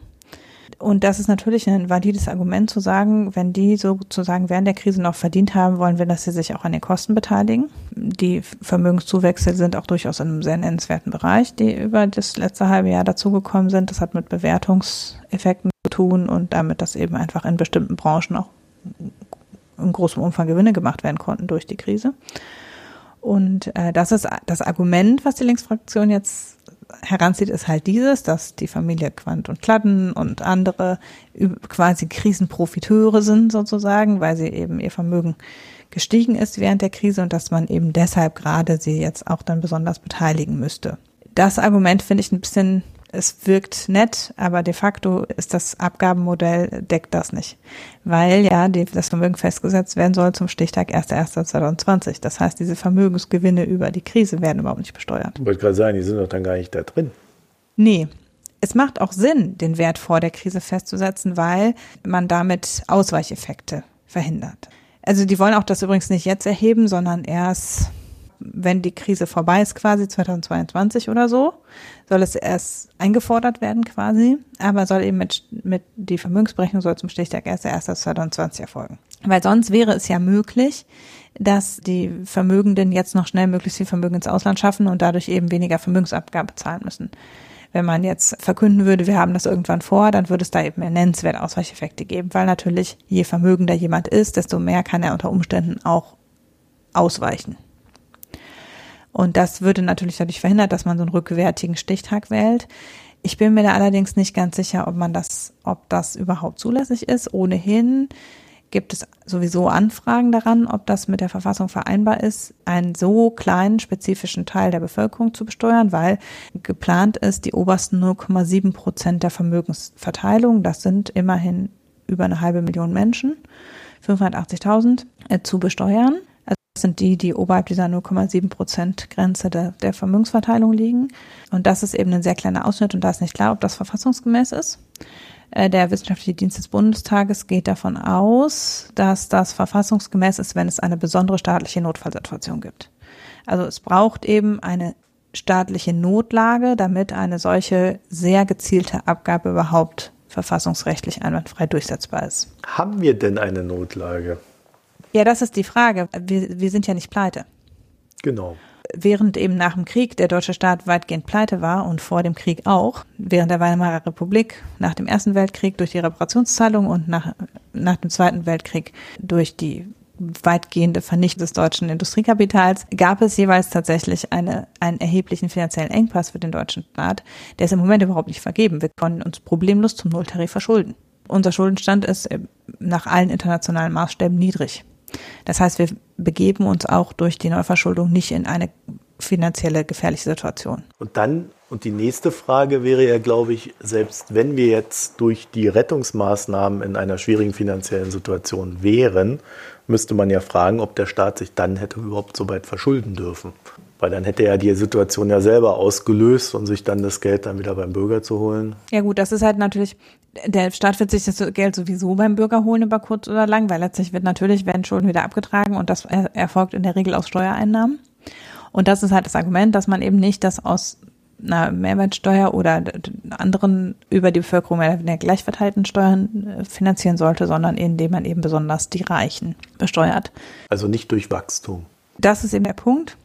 Und das ist natürlich ein valides Argument zu sagen, wenn die sozusagen während der Krise noch verdient haben, wollen wir, dass sie sich auch an den Kosten beteiligen. Die Vermögenszuwächse sind auch durchaus in einem sehr nennenswerten Bereich, die über das letzte halbe Jahr dazugekommen sind. Das hat mit Bewertungseffekten tun und damit, dass eben einfach in bestimmten Branchen auch in großem Umfang Gewinne gemacht werden konnten durch die Krise. Und äh, das ist das Argument, was die Linksfraktion jetzt heranzieht, ist halt dieses, dass die Familie Quant und Kladden und andere quasi Krisenprofiteure sind sozusagen, weil sie eben ihr Vermögen gestiegen ist während der Krise und dass man eben deshalb gerade sie jetzt auch dann besonders beteiligen müsste. Das Argument finde ich ein bisschen es wirkt nett, aber de facto ist das Abgabenmodell, deckt das nicht. Weil ja die, das Vermögen festgesetzt werden soll zum Stichtag 1.1.2020. Das heißt, diese Vermögensgewinne über die Krise werden überhaupt nicht besteuert. Ich wollte gerade sagen, die sind doch dann gar nicht da drin. Nee. Es macht auch Sinn, den Wert vor der Krise festzusetzen, weil man damit Ausweicheffekte verhindert. Also die wollen auch das übrigens nicht jetzt erheben, sondern erst wenn die Krise vorbei ist, quasi 2022 oder so, soll es erst eingefordert werden quasi, aber soll eben mit, mit die Vermögensberechnung soll zum Stichtag 1.1.2020 erfolgen. Weil sonst wäre es ja möglich, dass die Vermögenden jetzt noch schnell möglichst viel Vermögen ins Ausland schaffen und dadurch eben weniger Vermögensabgabe zahlen müssen. Wenn man jetzt verkünden würde, wir haben das irgendwann vor, dann würde es da eben nennenswerte Ausweicheffekte geben, weil natürlich je vermögender jemand ist, desto mehr kann er unter Umständen auch ausweichen. Und das würde natürlich dadurch verhindert, dass man so einen rückwärtigen Stichtag wählt. Ich bin mir da allerdings nicht ganz sicher, ob man das, ob das überhaupt zulässig ist. Ohnehin gibt es sowieso Anfragen daran, ob das mit der Verfassung vereinbar ist, einen so kleinen spezifischen Teil der Bevölkerung zu besteuern, weil geplant ist, die obersten 0,7 Prozent der Vermögensverteilung, das sind immerhin über eine halbe Million Menschen, 580.000, äh, zu besteuern. Sind die, die oberhalb dieser 0,7 Prozent Grenze der, der Vermögensverteilung liegen. Und das ist eben ein sehr kleiner Ausschnitt und da ist nicht klar, ob das verfassungsgemäß ist. Äh, der Wissenschaftliche Dienst des Bundestages geht davon aus, dass das verfassungsgemäß ist, wenn es eine besondere staatliche Notfallsituation gibt. Also es braucht eben eine staatliche Notlage, damit eine solche sehr gezielte Abgabe überhaupt verfassungsrechtlich einwandfrei durchsetzbar ist. Haben wir denn eine Notlage? Ja, das ist die Frage. Wir, wir sind ja nicht pleite. Genau während eben nach dem Krieg der deutsche Staat weitgehend pleite war und vor dem Krieg auch, während der Weimarer Republik, nach dem Ersten Weltkrieg durch die Reparationszahlung und nach, nach dem Zweiten Weltkrieg durch die weitgehende Vernichtung des deutschen Industriekapitals, gab es jeweils tatsächlich eine, einen erheblichen finanziellen Engpass für den deutschen Staat. Der ist im Moment überhaupt nicht vergeben. Wir können uns problemlos zum Nulltarif verschulden. Unser Schuldenstand ist äh, nach allen internationalen Maßstäben niedrig. Das heißt, wir begeben uns auch durch die Neuverschuldung nicht in eine finanzielle gefährliche Situation. Und dann, und die nächste Frage wäre ja, glaube ich, selbst wenn wir jetzt durch die Rettungsmaßnahmen in einer schwierigen finanziellen Situation wären, müsste man ja fragen, ob der Staat sich dann hätte überhaupt so weit verschulden dürfen. Weil dann hätte er die Situation ja selber ausgelöst und sich dann das Geld dann wieder beim Bürger zu holen. Ja gut, das ist halt natürlich, der Staat wird sich das Geld sowieso beim Bürger holen über kurz oder lang, weil letztlich wird natürlich, werden Schulden wieder abgetragen und das erfolgt in der Regel aus Steuereinnahmen. Und das ist halt das Argument, dass man eben nicht das aus einer Mehrwertsteuer oder anderen über die Bevölkerung mehr oder gleich verteilten Steuern äh, finanzieren sollte, sondern indem man eben besonders die Reichen besteuert. Also nicht durch Wachstum. Das ist eben der Punkt.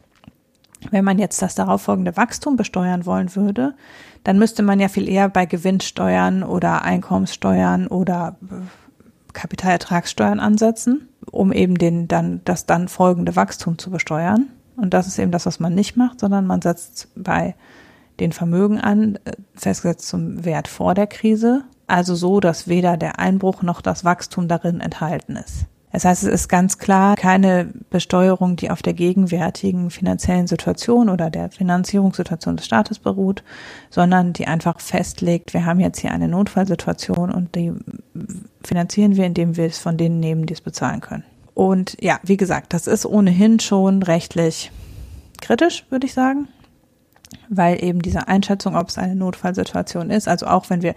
Wenn man jetzt das darauffolgende Wachstum besteuern wollen würde, dann müsste man ja viel eher bei Gewinnsteuern oder Einkommenssteuern oder äh, Kapitalertragssteuern ansetzen, um eben den dann das dann folgende Wachstum zu besteuern. Und das ist eben das, was man nicht macht, sondern man setzt bei den Vermögen an, äh, festgesetzt zum Wert vor der Krise, also so, dass weder der Einbruch noch das Wachstum darin enthalten ist. Das heißt, es ist ganz klar keine Besteuerung, die auf der gegenwärtigen finanziellen Situation oder der Finanzierungssituation des Staates beruht, sondern die einfach festlegt, wir haben jetzt hier eine Notfallsituation und die finanzieren wir, indem wir es von denen nehmen, die es bezahlen können. Und ja, wie gesagt, das ist ohnehin schon rechtlich kritisch, würde ich sagen, weil eben diese Einschätzung, ob es eine Notfallsituation ist, also auch wenn wir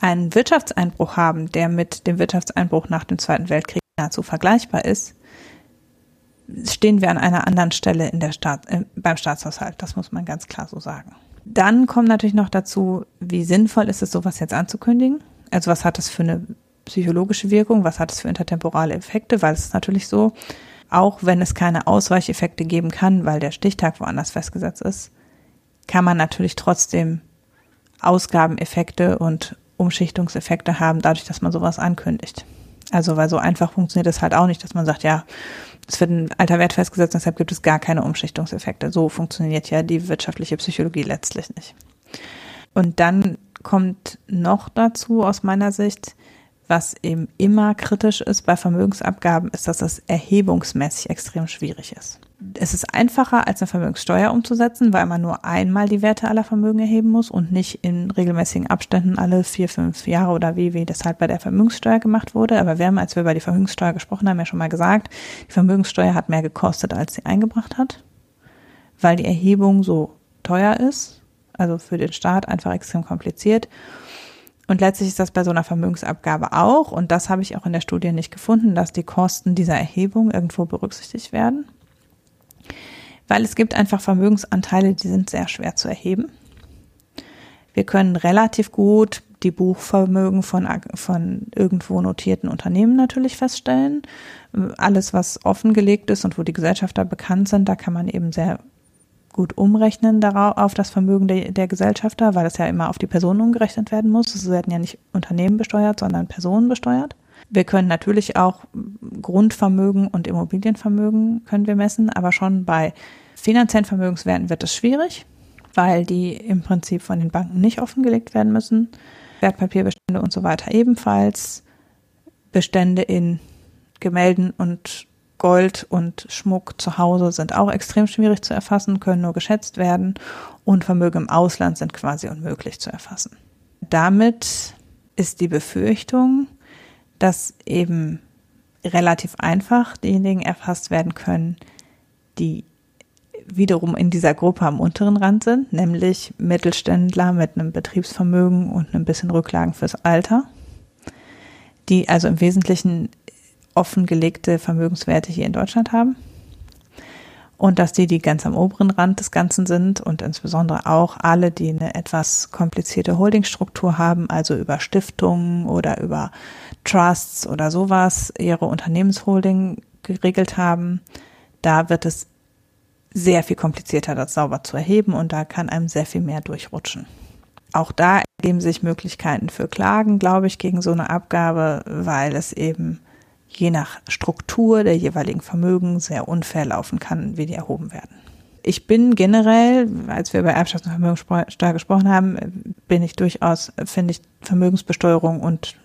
einen Wirtschaftseinbruch haben, der mit dem Wirtschaftseinbruch nach dem Zweiten Weltkrieg nahezu vergleichbar ist, stehen wir an einer anderen Stelle in der Staat, äh, beim Staatshaushalt. Das muss man ganz klar so sagen. Dann kommt natürlich noch dazu, wie sinnvoll ist es, sowas jetzt anzukündigen? Also was hat das für eine psychologische Wirkung? Was hat es für intertemporale Effekte? Weil es ist natürlich so, auch wenn es keine Ausweicheffekte geben kann, weil der Stichtag woanders festgesetzt ist, kann man natürlich trotzdem Ausgabeneffekte und Umschichtungseffekte haben, dadurch, dass man sowas ankündigt. Also, weil so einfach funktioniert es halt auch nicht, dass man sagt, ja, es wird ein alter Wert festgesetzt, deshalb gibt es gar keine Umschichtungseffekte. So funktioniert ja die wirtschaftliche Psychologie letztlich nicht. Und dann kommt noch dazu aus meiner Sicht, was eben immer kritisch ist bei Vermögensabgaben, ist, dass es erhebungsmäßig extrem schwierig ist es ist einfacher, als eine Vermögenssteuer umzusetzen, weil man nur einmal die Werte aller Vermögen erheben muss und nicht in regelmäßigen Abständen alle vier, fünf Jahre oder wie, wie das halt bei der Vermögenssteuer gemacht wurde. Aber wir haben, als wir über die Vermögenssteuer gesprochen haben, ja schon mal gesagt, die Vermögenssteuer hat mehr gekostet, als sie eingebracht hat, weil die Erhebung so teuer ist, also für den Staat einfach extrem kompliziert. Und letztlich ist das bei so einer Vermögensabgabe auch, und das habe ich auch in der Studie nicht gefunden, dass die Kosten dieser Erhebung irgendwo berücksichtigt werden Weil es gibt einfach Vermögensanteile, die sind sehr schwer zu erheben. Wir können relativ gut die Buchvermögen von, von irgendwo notierten Unternehmen natürlich feststellen. Alles, was offengelegt ist und wo die Gesellschafter bekannt sind, da kann man eben sehr gut umrechnen darauf, auf das Vermögen der, der Gesellschafter, weil das ja immer auf die Personen umgerechnet werden muss. Es werden ja nicht Unternehmen besteuert, sondern Personen besteuert. Wir können natürlich auch Grundvermögen und Immobilienvermögen können wir messen, aber schon bei finanziellen Vermögenswerten wird es schwierig, weil die im Prinzip von den Banken nicht offengelegt werden müssen. Wertpapierbestände und so weiter ebenfalls. Bestände in Gemälden und Gold und Schmuck zu Hause sind auch extrem schwierig zu erfassen, können nur geschätzt werden und Vermögen im Ausland sind quasi unmöglich zu erfassen. Damit ist die Befürchtung, dass eben relativ einfach diejenigen erfasst werden können, die wiederum in dieser Gruppe am unteren Rand sind, nämlich Mittelständler mit einem Betriebsvermögen und ein bisschen Rücklagen fürs Alter, die also im Wesentlichen offengelegte Vermögenswerte hier in Deutschland haben. Und dass die, die ganz am oberen Rand des Ganzen sind und insbesondere auch alle, die eine etwas komplizierte Holdingstruktur haben, also über Stiftungen oder über Trusts oder sowas, ihre Unternehmensholding geregelt haben, da wird es sehr viel komplizierter, das sauber zu erheben und da kann einem sehr viel mehr durchrutschen. Auch da ergeben sich Möglichkeiten für Klagen, glaube ich, gegen so eine Abgabe, weil es eben je nach Struktur der jeweiligen Vermögen sehr unfair laufen kann, wie die erhoben werden. Ich bin generell, als wir über Erbschafts- und Vermögenssteuer gesprochen haben, bin ich durchaus, finde ich, Vermögensbesteuerung und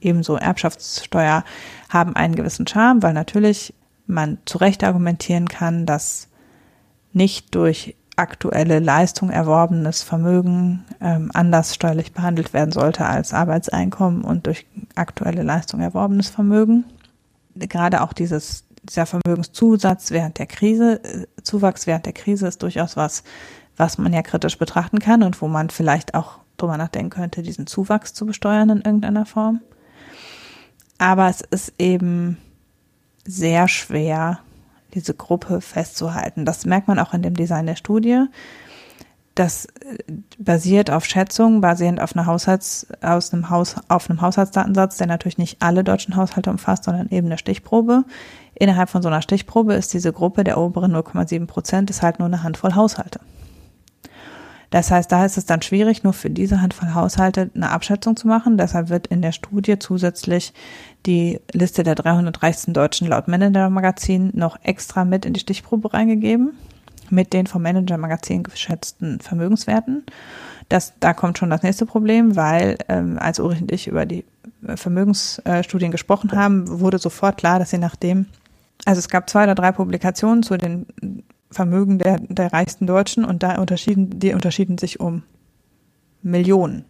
ebenso Erbschaftssteuer haben einen gewissen Charme, weil natürlich man zu Recht argumentieren kann, dass nicht durch aktuelle Leistung erworbenes Vermögen ähm, anders steuerlich behandelt werden sollte als Arbeitseinkommen und durch aktuelle Leistung erworbenes Vermögen. Gerade auch dieses, dieser Vermögenszusatz während der Krise, äh, Zuwachs während der Krise ist durchaus was, was man ja kritisch betrachten kann und wo man vielleicht auch drüber nachdenken könnte, diesen Zuwachs zu besteuern in irgendeiner Form. Aber es ist eben sehr schwer, diese Gruppe festzuhalten. Das merkt man auch in dem Design der Studie. Das äh, basiert auf Schätzungen, basierend auf einer Haushalts, aus einem Haus, auf einem Haushaltsdatensatz, der natürlich nicht alle deutschen Haushalte umfasst, sondern eben eine Stichprobe. Innerhalb von so einer Stichprobe ist diese Gruppe der oberen 0,7 Prozent, ist halt nur eine Handvoll Haushalte. Das heißt, da ist es dann schwierig, nur für diese Handvoll Haushalte eine Abschätzung zu machen. Deshalb wird in der Studie zusätzlich die Liste der 300 reichsten Deutschen laut Manager Magazin noch extra mit in die Stichprobe reingegeben, mit den vom Manager Magazin geschätzten Vermögenswerten. Das, da kommt schon das nächste Problem, weil ähm, als Ulrich und ich über die Vermögensstudien gesprochen haben, wurde sofort klar, dass je nachdem, also es gab zwei oder drei Publikationen zu den Vermögen der, der reichsten Deutschen und da unterschieden, die unterschieden sich um Millionen.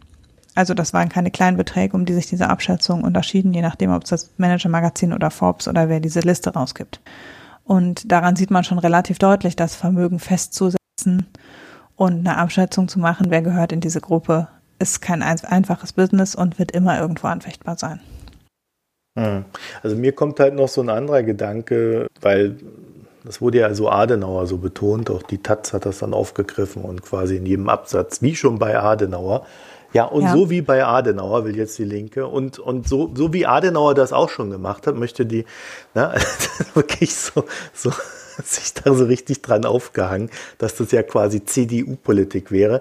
Also das waren keine kleinen Beträge, um die sich diese Abschätzung unterschieden, je nachdem, ob es das Manager-Magazin oder Forbes oder wer diese Liste rausgibt. Und daran sieht man schon relativ deutlich, dass Vermögen festzusetzen und eine Abschätzung zu machen, wer gehört in diese Gruppe, ist kein einfaches Business und wird immer irgendwo anfechtbar sein. Hm. Also mir kommt halt noch so ein anderer Gedanke, weil das wurde ja so Adenauer so betont, auch die Taz hat das dann aufgegriffen und quasi in jedem Absatz, wie schon bei Adenauer. Ja, und ja. so wie bei Adenauer will jetzt die Linke und, und so, so wie Adenauer das auch schon gemacht hat, möchte die, na, wirklich so, so, sich da so richtig dran aufgehangen, dass das ja quasi CDU-Politik wäre.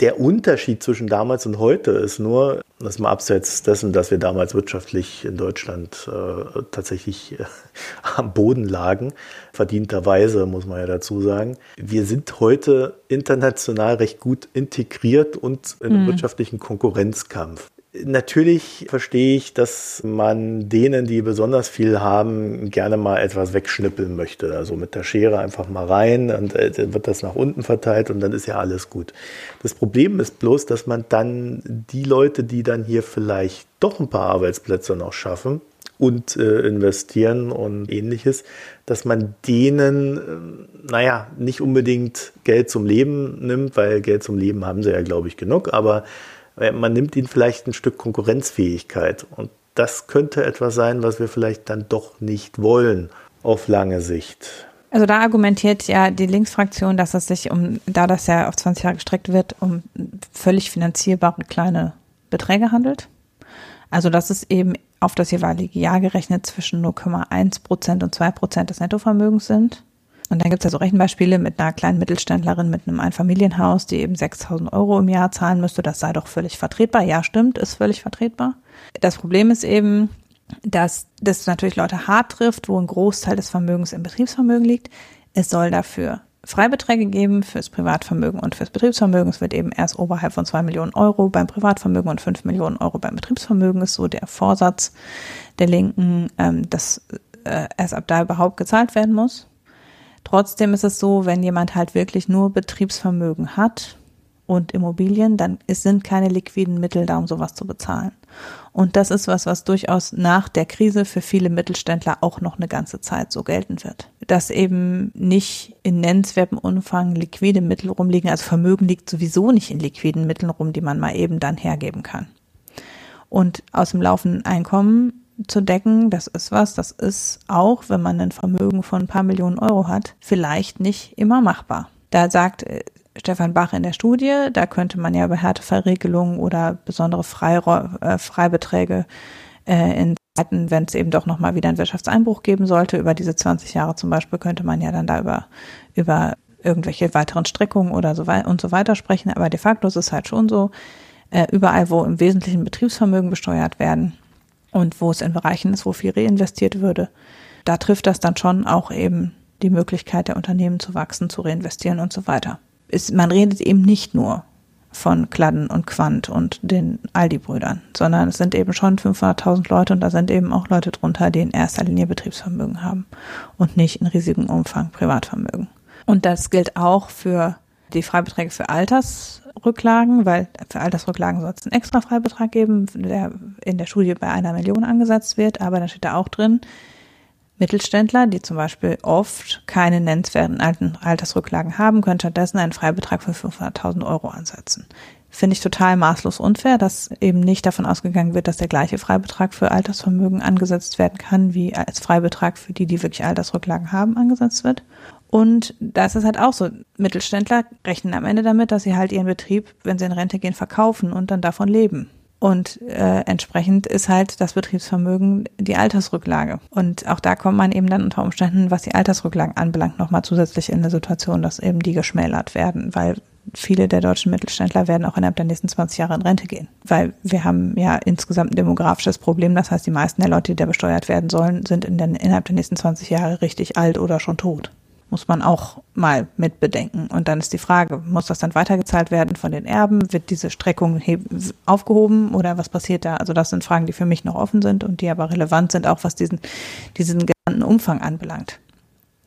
Der Unterschied zwischen damals und heute ist nur, dass mal abseits dessen, dass wir damals wirtschaftlich in Deutschland äh, tatsächlich äh, am Boden lagen, verdienterweise muss man ja dazu sagen. Wir sind heute international recht gut integriert und in einem mhm. wirtschaftlichen Konkurrenzkampf. Natürlich verstehe ich, dass man denen, die besonders viel haben, gerne mal etwas wegschnippeln möchte. Also mit der Schere einfach mal rein und äh, dann wird das nach unten verteilt und dann ist ja alles gut. Das Problem ist bloß, dass man dann die Leute, die dann hier vielleicht doch ein paar Arbeitsplätze noch schaffen und äh, investieren und ähnliches, dass man denen, äh, naja, nicht unbedingt Geld zum Leben nimmt, weil Geld zum Leben haben sie ja, glaube ich, genug, aber man nimmt ihnen vielleicht ein Stück Konkurrenzfähigkeit. Und das könnte etwas sein, was wir vielleicht dann doch nicht wollen auf lange Sicht. Also da argumentiert ja die Linksfraktion, dass es sich um, da das ja auf 20 Jahre gestreckt wird, um völlig finanzierbare kleine Beträge handelt. Also dass es eben auf das jeweilige Jahr gerechnet zwischen 0,1 Prozent und 2 Prozent des Nettovermögens sind. Und dann gibt es ja so Rechenbeispiele mit einer kleinen Mittelständlerin mit einem Einfamilienhaus, die eben 6000 Euro im Jahr zahlen müsste. Das sei doch völlig vertretbar. Ja, stimmt, ist völlig vertretbar. Das Problem ist eben, dass das natürlich Leute hart trifft, wo ein Großteil des Vermögens im Betriebsvermögen liegt. Es soll dafür Freibeträge geben fürs Privatvermögen und fürs Betriebsvermögen. Es wird eben erst oberhalb von zwei Millionen Euro beim Privatvermögen und fünf Millionen Euro beim Betriebsvermögen ist so der Vorsatz der Linken, ähm, dass äh, erst ab da überhaupt gezahlt werden muss. Trotzdem ist es so, wenn jemand halt wirklich nur Betriebsvermögen hat und Immobilien, dann sind keine liquiden Mittel da, um sowas zu bezahlen. Und das ist was, was durchaus nach der Krise für viele Mittelständler auch noch eine ganze Zeit so gelten wird. Dass eben nicht in nennenswertem Umfang liquide Mittel rumliegen, also Vermögen liegt sowieso nicht in liquiden Mitteln rum, die man mal eben dann hergeben kann. Und aus dem laufenden Einkommen zu decken, das ist was, das ist auch, wenn man ein Vermögen von ein paar Millionen Euro hat, vielleicht nicht immer machbar. Da sagt äh, Stefan Bach in der Studie, da könnte man ja über Härteverregelungen oder besondere Freiro äh, Freibeträge äh, in Zeiten, wenn es eben doch nochmal wieder einen Wirtschaftseinbruch geben sollte, über diese 20 Jahre zum Beispiel, könnte man ja dann da über, über irgendwelche weiteren Streckungen oder so weiter und so weiter sprechen. Aber de facto ist es halt schon so, äh, überall, wo im Wesentlichen Betriebsvermögen besteuert werden, und wo es in Bereichen ist, wo viel reinvestiert würde, da trifft das dann schon auch eben die Möglichkeit der Unternehmen zu wachsen, zu reinvestieren und so weiter. Ist, man redet eben nicht nur von Kladden und Quant und den Aldi-Brüdern, sondern es sind eben schon 500.000 Leute und da sind eben auch Leute drunter, die in erster Linie Betriebsvermögen haben und nicht in riesigem Umfang Privatvermögen. Und das gilt auch für die Freibeträge für Altersrücklagen, weil für Altersrücklagen soll es einen extra Freibetrag geben, der in der Studie bei einer Million angesetzt wird, aber da steht da auch drin, Mittelständler, die zum Beispiel oft keine nennenswerten Altersrücklagen haben, können stattdessen einen Freibetrag von 500.000 Euro ansetzen. Finde ich total maßlos unfair, dass eben nicht davon ausgegangen wird, dass der gleiche Freibetrag für Altersvermögen angesetzt werden kann, wie als Freibetrag für die, die wirklich Altersrücklagen haben, angesetzt wird. Und das ist halt auch so. Mittelständler rechnen am Ende damit, dass sie halt ihren Betrieb, wenn sie in Rente gehen, verkaufen und dann davon leben. Und äh, entsprechend ist halt das Betriebsvermögen die Altersrücklage. Und auch da kommt man eben dann unter Umständen, was die Altersrücklagen anbelangt, nochmal zusätzlich in eine Situation, dass eben die geschmälert werden, weil viele der deutschen Mittelständler werden auch innerhalb der nächsten 20 Jahre in Rente gehen. Weil wir haben ja insgesamt ein demografisches Problem. Das heißt, die meisten der Leute, die da besteuert werden sollen, sind in den, innerhalb der nächsten 20 Jahre richtig alt oder schon tot muss man auch mal mit bedenken. Und dann ist die Frage, muss das dann weitergezahlt werden von den Erben? Wird diese Streckung aufgehoben oder was passiert da? Also das sind Fragen, die für mich noch offen sind und die aber relevant sind, auch was diesen, diesen genannten Umfang anbelangt.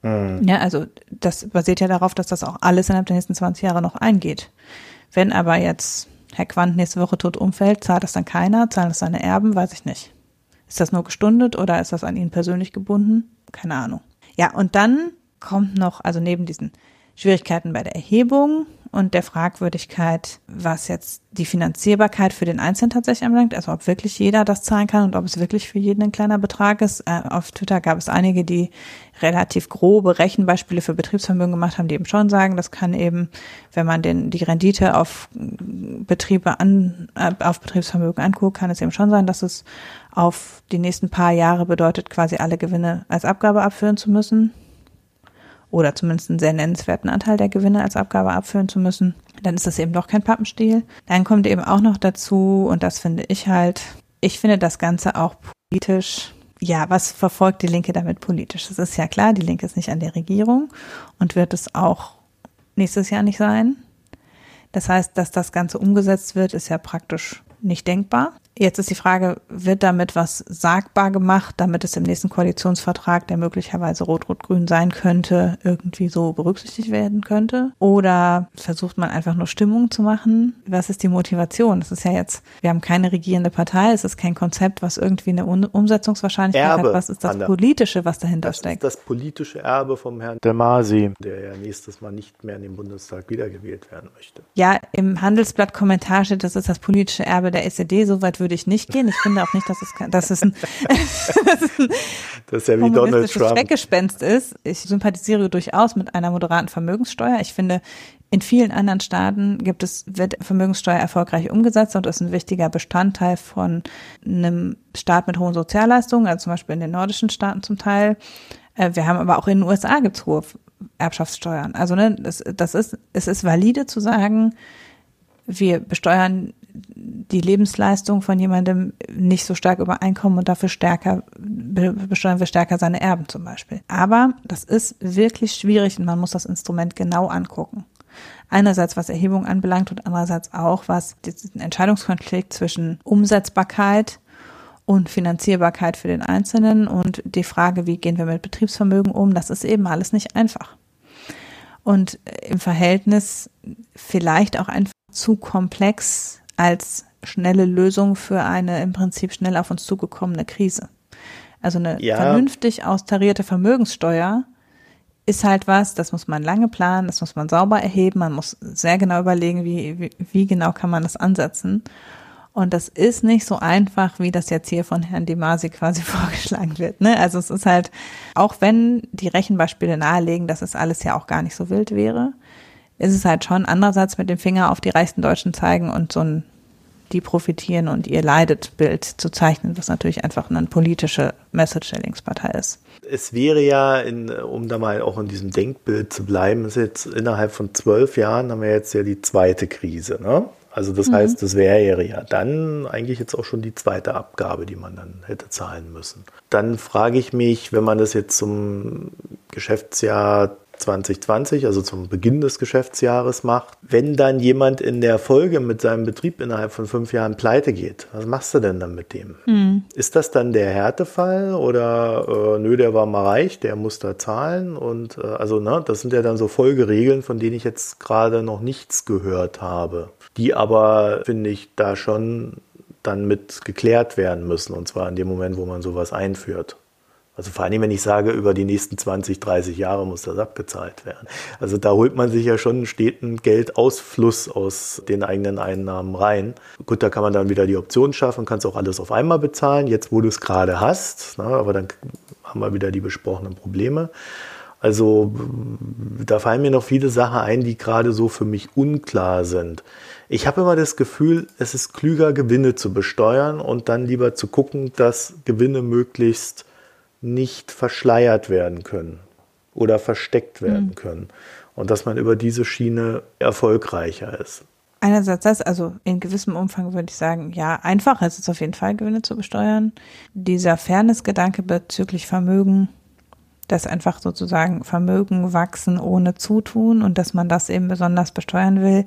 Mhm. Ja, also das basiert ja darauf, dass das auch alles innerhalb der nächsten 20 Jahre noch eingeht. Wenn aber jetzt Herr Quandt nächste Woche tot umfällt, zahlt das dann keiner, zahlen das seine Erben, weiß ich nicht. Ist das nur gestundet oder ist das an ihn persönlich gebunden? Keine Ahnung. Ja, und dann kommt noch, also neben diesen Schwierigkeiten bei der Erhebung und der Fragwürdigkeit, was jetzt die Finanzierbarkeit für den Einzelnen tatsächlich anbelangt, also ob wirklich jeder das zahlen kann und ob es wirklich für jeden ein kleiner Betrag ist. Äh, auf Twitter gab es einige, die relativ grobe Rechenbeispiele für Betriebsvermögen gemacht haben, die eben schon sagen, das kann eben, wenn man den, die Rendite auf Betriebe an, äh, auf Betriebsvermögen anguckt, kann es eben schon sein, dass es auf die nächsten paar Jahre bedeutet, quasi alle Gewinne als Abgabe abführen zu müssen oder zumindest einen sehr nennenswerten Anteil der Gewinne als Abgabe abführen zu müssen, dann ist das eben doch kein Pappenstiel. Dann kommt eben auch noch dazu, und das finde ich halt, ich finde das Ganze auch politisch ja, was verfolgt die Linke damit politisch? Es ist ja klar, die Linke ist nicht an der Regierung und wird es auch nächstes Jahr nicht sein. Das heißt, dass das Ganze umgesetzt wird, ist ja praktisch nicht denkbar. Jetzt ist die Frage, wird damit was sagbar gemacht, damit es im nächsten Koalitionsvertrag, der möglicherweise rot-rot-grün sein könnte, irgendwie so berücksichtigt werden könnte? Oder versucht man einfach nur Stimmung zu machen? Was ist die Motivation? Das ist ja jetzt, wir haben keine regierende Partei, es ist kein Konzept, was irgendwie eine Umsetzungswahrscheinlichkeit Erbe, hat. Was ist das Politische, was dahinter das steckt? Das ist das politische Erbe vom Herrn Demasi, der ja nächstes Mal nicht mehr in den Bundestag wiedergewählt werden möchte. Ja, im Handelsblatt Kommentar steht, das ist das politische Erbe der SED, soweit würde ich nicht gehen. Ich finde auch nicht, dass es, dass es ein, das ist ein das ist ja wie Donald Trump. Schreckgespenst ist. Ich sympathisiere durchaus mit einer moderaten Vermögenssteuer. Ich finde, in vielen anderen Staaten gibt es, wird Vermögenssteuer erfolgreich umgesetzt und ist ein wichtiger Bestandteil von einem Staat mit hohen Sozialleistungen, also zum Beispiel in den nordischen Staaten zum Teil. Äh, wir haben aber auch in den USA gibt's hohe Erbschaftssteuern. Also ne, das, das ist, es ist valide zu sagen, wir besteuern die Lebensleistung von jemandem nicht so stark über Einkommen und dafür stärker, besteuern wir stärker seine Erben zum Beispiel. Aber das ist wirklich schwierig und man muss das Instrument genau angucken. Einerseits was Erhebung anbelangt und andererseits auch was diesen Entscheidungskonflikt zwischen Umsetzbarkeit und Finanzierbarkeit für den Einzelnen und die Frage, wie gehen wir mit Betriebsvermögen um, das ist eben alles nicht einfach. Und im Verhältnis vielleicht auch einfach zu komplex als schnelle Lösung für eine im Prinzip schnell auf uns zugekommene Krise. Also eine ja. vernünftig austarierte Vermögenssteuer ist halt was, das muss man lange planen, das muss man sauber erheben, man muss sehr genau überlegen, wie, wie, wie genau kann man das ansetzen. Und das ist nicht so einfach, wie das jetzt hier von Herrn Demasi quasi vorgeschlagen wird. Ne? Also es ist halt, auch wenn die Rechenbeispiele nahelegen, dass es alles ja auch gar nicht so wild wäre, ist es halt schon andererseits mit dem Finger auf die reichsten Deutschen zeigen und so ein die profitieren und ihr leidet Bild zu zeichnen, was natürlich einfach eine politische Message der Linkspartei ist. Es wäre ja, in, um da mal auch in diesem Denkbild zu bleiben, ist jetzt innerhalb von zwölf Jahren haben wir jetzt ja die zweite Krise. Ne? Also das mhm. heißt, das wäre ja dann eigentlich jetzt auch schon die zweite Abgabe, die man dann hätte zahlen müssen. Dann frage ich mich, wenn man das jetzt zum Geschäftsjahr 2020, also zum Beginn des Geschäftsjahres macht. Wenn dann jemand in der Folge mit seinem Betrieb innerhalb von fünf Jahren pleite geht, was machst du denn dann mit dem? Mhm. Ist das dann der Härtefall oder äh, nö, der war mal reich, der muss da zahlen und äh, also ne, das sind ja dann so Folgeregeln, von denen ich jetzt gerade noch nichts gehört habe, die aber finde ich da schon dann mit geklärt werden müssen und zwar in dem Moment, wo man sowas einführt. Also vor allem, wenn ich sage, über die nächsten 20, 30 Jahre muss das abgezahlt werden. Also da holt man sich ja schon einen steten Geldausfluss aus den eigenen Einnahmen rein. Gut, da kann man dann wieder die Option schaffen, kannst auch alles auf einmal bezahlen, jetzt wo du es gerade hast. Na, aber dann haben wir wieder die besprochenen Probleme. Also da fallen mir noch viele Sachen ein, die gerade so für mich unklar sind. Ich habe immer das Gefühl, es ist klüger, Gewinne zu besteuern und dann lieber zu gucken, dass Gewinne möglichst nicht verschleiert werden können oder versteckt werden mhm. können. Und dass man über diese Schiene erfolgreicher ist. Einerseits das, also in gewissem Umfang würde ich sagen, ja, einfacher ist es auf jeden Fall, Gewinne zu besteuern. Dieser Fairness-Gedanke bezüglich Vermögen, dass einfach sozusagen Vermögen wachsen ohne Zutun und dass man das eben besonders besteuern will,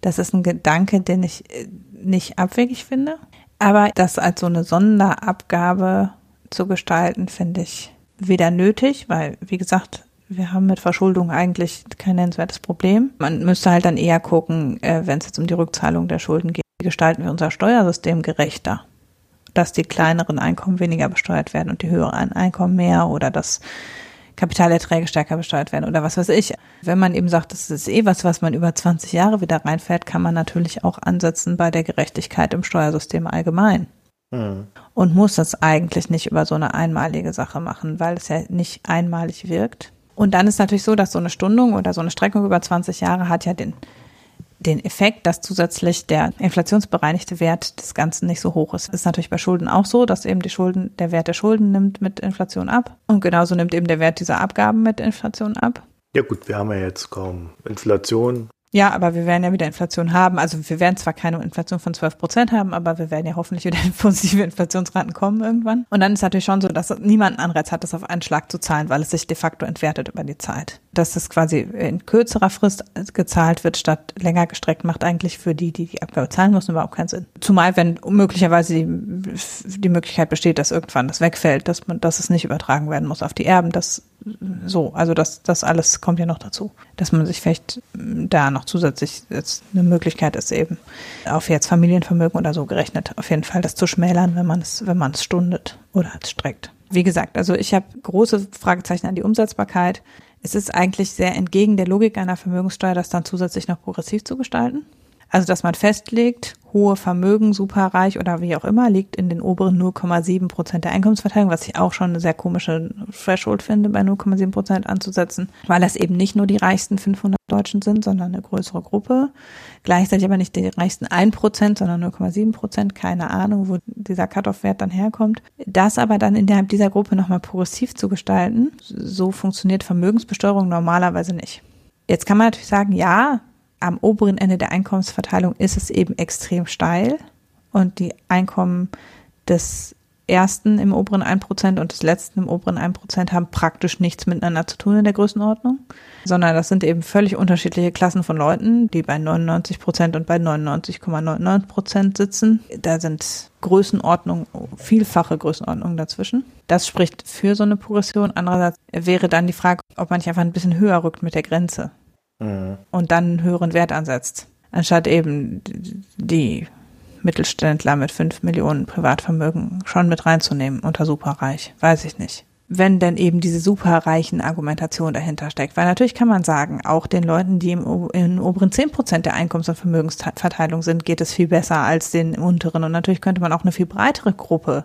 das ist ein Gedanke, den ich äh, nicht abwegig finde. Aber das als so eine Sonderabgabe zu gestalten, finde ich weder nötig, weil, wie gesagt, wir haben mit Verschuldung eigentlich kein nennenswertes Problem. Man müsste halt dann eher gucken, äh, wenn es jetzt um die Rückzahlung der Schulden geht, wie gestalten wir unser Steuersystem gerechter? Dass die kleineren Einkommen weniger besteuert werden und die höheren Einkommen mehr oder dass Kapitalerträge stärker besteuert werden oder was weiß ich. Wenn man eben sagt, das ist eh was, was man über 20 Jahre wieder reinfährt, kann man natürlich auch ansetzen bei der Gerechtigkeit im Steuersystem allgemein. Und muss das eigentlich nicht über so eine einmalige Sache machen, weil es ja nicht einmalig wirkt. Und dann ist natürlich so, dass so eine Stundung oder so eine Streckung über 20 Jahre hat ja den, den Effekt, dass zusätzlich der inflationsbereinigte Wert des Ganzen nicht so hoch ist. Ist natürlich bei Schulden auch so, dass eben die Schulden, der Wert der Schulden nimmt mit Inflation ab. Und genauso nimmt eben der Wert dieser Abgaben mit Inflation ab. Ja gut, wir haben ja jetzt kaum Inflation. Ja, aber wir werden ja wieder Inflation haben. Also wir werden zwar keine Inflation von 12 Prozent haben, aber wir werden ja hoffentlich wieder in positive Inflationsraten kommen irgendwann. Und dann ist natürlich schon so, dass niemand einen Anreiz hat, das auf einen Schlag zu zahlen, weil es sich de facto entwertet über die Zeit. Dass das quasi in kürzerer Frist gezahlt wird, statt länger gestreckt, macht eigentlich für die, die die Abgabe zahlen müssen, überhaupt keinen Sinn. Zumal, wenn möglicherweise die, die Möglichkeit besteht, dass irgendwann das wegfällt, dass man, dass es nicht übertragen werden muss auf die Erben, das so, also das, das alles kommt ja noch dazu, dass man sich vielleicht da noch zusätzlich jetzt eine Möglichkeit ist eben auf jetzt Familienvermögen oder so gerechnet, auf jeden Fall das zu schmälern, wenn man es, wenn man es stundet oder streckt. Wie gesagt, also ich habe große Fragezeichen an die Umsetzbarkeit. Es ist eigentlich sehr entgegen der Logik einer Vermögenssteuer, das dann zusätzlich noch progressiv zu gestalten. Also, dass man festlegt, hohe Vermögen, superreich oder wie auch immer, liegt in den oberen 0,7 Prozent der Einkommensverteilung, was ich auch schon eine sehr komische Threshold finde, bei 0,7 Prozent anzusetzen, weil das eben nicht nur die reichsten 500 Deutschen sind, sondern eine größere Gruppe. Gleichzeitig aber nicht die reichsten 1 Prozent, sondern 0,7 Prozent. Keine Ahnung, wo dieser Cut-off-Wert dann herkommt. Das aber dann innerhalb dieser Gruppe nochmal progressiv zu gestalten, so funktioniert Vermögensbesteuerung normalerweise nicht. Jetzt kann man natürlich sagen, ja, am oberen Ende der Einkommensverteilung ist es eben extrem steil und die Einkommen des ersten im oberen 1% und des letzten im oberen 1% haben praktisch nichts miteinander zu tun in der Größenordnung, sondern das sind eben völlig unterschiedliche Klassen von Leuten, die bei 99% und bei 99,99% sitzen. Da sind Größenordnungen, vielfache Größenordnungen dazwischen. Das spricht für so eine Progression. Andererseits wäre dann die Frage, ob man nicht einfach ein bisschen höher rückt mit der Grenze mhm. und dann einen höheren Wert ansetzt, anstatt eben die Mittelständler mit fünf Millionen Privatvermögen schon mit reinzunehmen unter superreich. Weiß ich nicht. Wenn denn eben diese superreichen Argumentation dahinter steckt. Weil natürlich kann man sagen, auch den Leuten, die im, in oberen zehn Prozent der Einkommens- und Vermögensverteilung sind, geht es viel besser als den unteren. Und natürlich könnte man auch eine viel breitere Gruppe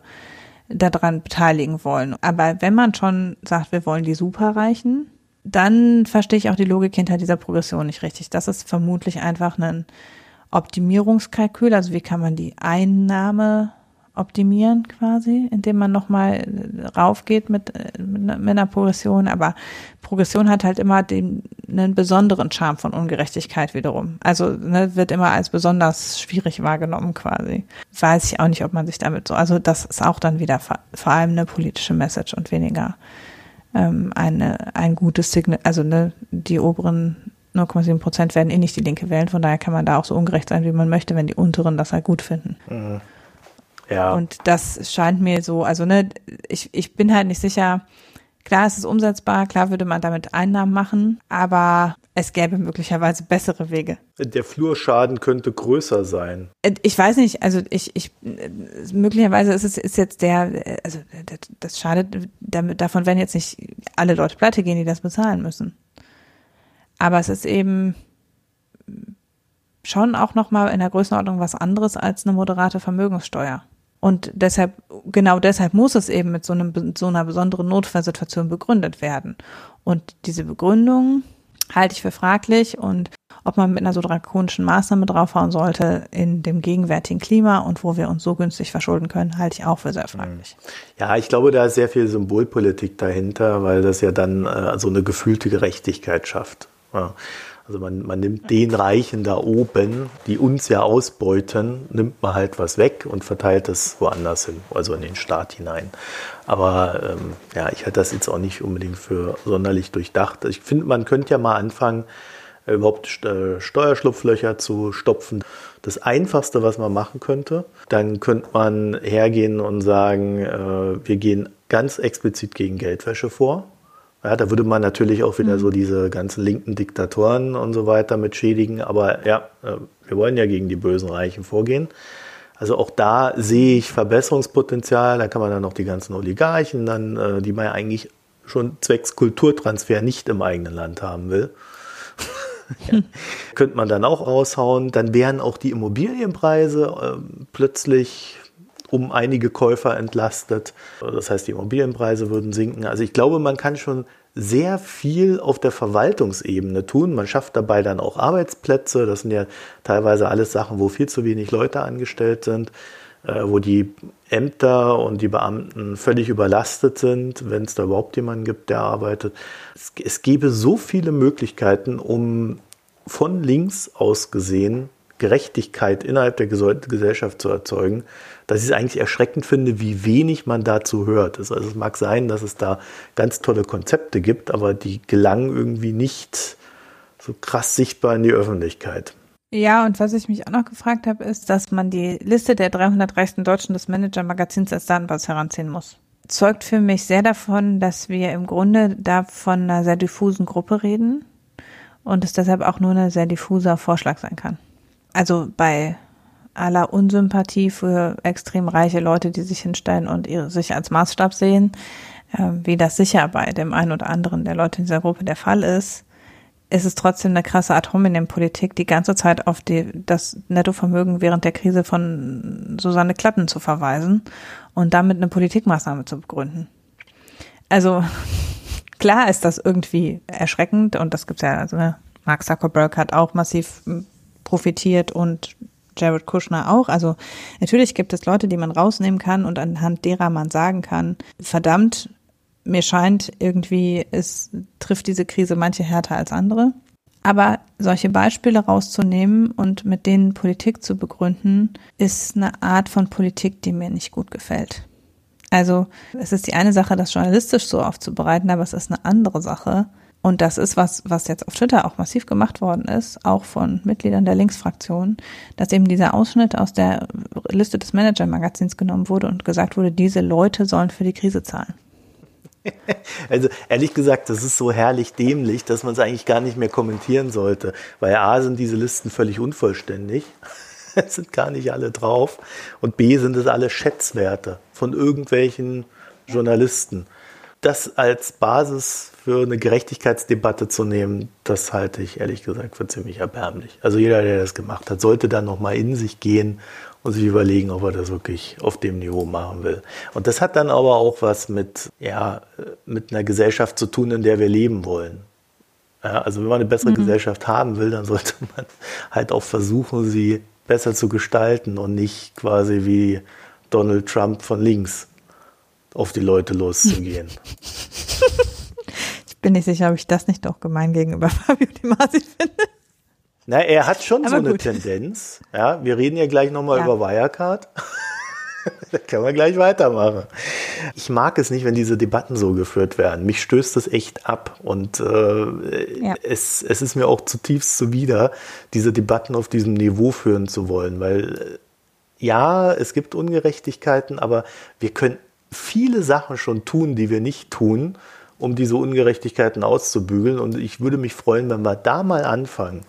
daran beteiligen wollen. Aber wenn man schon sagt, wir wollen die Superreichen, dann verstehe ich auch die Logik hinter dieser Progression nicht richtig. Das ist vermutlich einfach ein Optimierungskalkül, also wie kann man die Einnahme optimieren quasi, indem man nochmal raufgeht mit, mit, einer Progression. Aber Progression hat halt immer den, einen besonderen Charme von Ungerechtigkeit wiederum. Also ne, wird immer als besonders schwierig wahrgenommen quasi. Weiß ich auch nicht, ob man sich damit so, also das ist auch dann wieder vor allem eine politische Message und weniger ähm, eine, ein gutes Signal, also ne, die oberen 0,7 Prozent werden eh nicht die Linke wählen. Von daher kann man da auch so ungerecht sein, wie man möchte, wenn die unteren das halt gut finden. Mhm. Ja. Und das scheint mir so, also ne, ich, ich bin halt nicht sicher. Klar, es ist umsetzbar, klar würde man damit Einnahmen machen, aber es gäbe möglicherweise bessere Wege. Der Flurschaden könnte größer sein. Äh, ich weiß nicht, also ich, ich möglicherweise ist es ist jetzt der, also das schadet, damit, davon werden jetzt nicht alle Leute pleite gehen, die das bezahlen müssen. Aber es ist eben schon auch nochmal in der Größenordnung was anderes als eine moderate Vermögenssteuer. Und deshalb, genau deshalb muss es eben mit so, einem, so einer besonderen Notfallsituation begründet werden. Und diese Begründung halte ich für fraglich und ob man mit einer so drakonischen Maßnahme draufhauen sollte in dem gegenwärtigen Klima und wo wir uns so günstig verschulden können, halte ich auch für sehr fraglich. Ja, ich glaube, da ist sehr viel Symbolpolitik dahinter, weil das ja dann äh, so eine gefühlte Gerechtigkeit schafft. Ja. Also man, man nimmt den Reichen da oben, die uns ja ausbeuten, nimmt man halt was weg und verteilt es woanders hin, also in den Staat hinein. Aber ähm, ja, ich halte das jetzt auch nicht unbedingt für sonderlich durchdacht. Ich finde, man könnte ja mal anfangen, überhaupt äh, Steuerschlupflöcher zu stopfen. Das Einfachste, was man machen könnte, dann könnte man hergehen und sagen, äh, wir gehen ganz explizit gegen Geldwäsche vor. Ja, da würde man natürlich auch wieder mhm. so diese ganzen linken Diktatoren und so weiter mit schädigen. Aber ja, äh, wir wollen ja gegen die bösen Reichen vorgehen. Also auch da sehe ich Verbesserungspotenzial. Da kann man dann noch die ganzen Oligarchen, dann, äh, die man ja eigentlich schon zwecks Kulturtransfer nicht im eigenen Land haben will. ja. Könnte man dann auch raushauen. Dann wären auch die Immobilienpreise äh, plötzlich um einige Käufer entlastet. Das heißt, die Immobilienpreise würden sinken. Also ich glaube, man kann schon sehr viel auf der Verwaltungsebene tun. Man schafft dabei dann auch Arbeitsplätze. Das sind ja teilweise alles Sachen, wo viel zu wenig Leute angestellt sind, äh, wo die Ämter und die Beamten völlig überlastet sind, wenn es da überhaupt jemanden gibt, der arbeitet. Es, es gäbe so viele Möglichkeiten, um von links aus gesehen Gerechtigkeit innerhalb der Gesellschaft zu erzeugen, dass ich es eigentlich erschreckend finde, wie wenig man dazu hört. Also es mag sein, dass es da ganz tolle Konzepte gibt, aber die gelangen irgendwie nicht so krass sichtbar in die Öffentlichkeit. Ja, und was ich mich auch noch gefragt habe, ist, dass man die Liste der 300 reichsten Deutschen des Manager-Magazins als Datenbasis heranziehen muss. Zeugt für mich sehr davon, dass wir im Grunde da von einer sehr diffusen Gruppe reden und es deshalb auch nur ein sehr diffuser Vorschlag sein kann also bei aller Unsympathie für extrem reiche Leute, die sich hinstellen und ihre, sich als Maßstab sehen, äh, wie das sicher bei dem einen oder anderen der Leute in dieser Gruppe der Fall ist, ist es trotzdem eine krasse Ad hominem Politik, die ganze Zeit auf die, das Nettovermögen während der Krise von Susanne Klatten zu verweisen und damit eine Politikmaßnahme zu begründen. Also klar ist das irgendwie erschreckend und das gibt's ja, also ne, Mark Zuckerberg hat auch massiv profitiert und Jared Kushner auch. Also natürlich gibt es Leute, die man rausnehmen kann und anhand derer man sagen kann, verdammt, mir scheint irgendwie, es trifft diese Krise manche härter als andere. Aber solche Beispiele rauszunehmen und mit denen Politik zu begründen, ist eine Art von Politik, die mir nicht gut gefällt. Also es ist die eine Sache, das journalistisch so aufzubereiten, aber es ist eine andere Sache. Und das ist was, was jetzt auf Twitter auch massiv gemacht worden ist, auch von Mitgliedern der Linksfraktion, dass eben dieser Ausschnitt aus der Liste des Manager-Magazins genommen wurde und gesagt wurde, diese Leute sollen für die Krise zahlen. Also ehrlich gesagt, das ist so herrlich dämlich, dass man es eigentlich gar nicht mehr kommentieren sollte, weil A sind diese Listen völlig unvollständig, es sind gar nicht alle drauf und B sind es alle Schätzwerte von irgendwelchen Journalisten. Das als Basis für eine Gerechtigkeitsdebatte zu nehmen, das halte ich ehrlich gesagt für ziemlich erbärmlich. Also jeder, der das gemacht hat, sollte dann nochmal in sich gehen und sich überlegen, ob er das wirklich auf dem Niveau machen will. Und das hat dann aber auch was mit, ja, mit einer Gesellschaft zu tun, in der wir leben wollen. Ja, also wenn man eine bessere mhm. Gesellschaft haben will, dann sollte man halt auch versuchen, sie besser zu gestalten und nicht quasi wie Donald Trump von links auf die Leute loszugehen. bin nicht sicher, ob ich das nicht doch gemein gegenüber Fabio Di Masi finde. Na, er hat schon Aber so eine Tendenz. Ja, wir reden ja gleich nochmal ja. über Wirecard. da können wir gleich weitermachen. Ich mag es nicht, wenn diese Debatten so geführt werden. Mich stößt das echt ab. Und äh, ja. es, es ist mir auch zutiefst zuwider, diese Debatten auf diesem Niveau führen zu wollen. Weil äh, ja, es gibt Ungerechtigkeiten, aber wir können viele Sachen schon tun, die wir nicht tun, um diese Ungerechtigkeiten auszubügeln. Und ich würde mich freuen, wenn wir da mal anfangen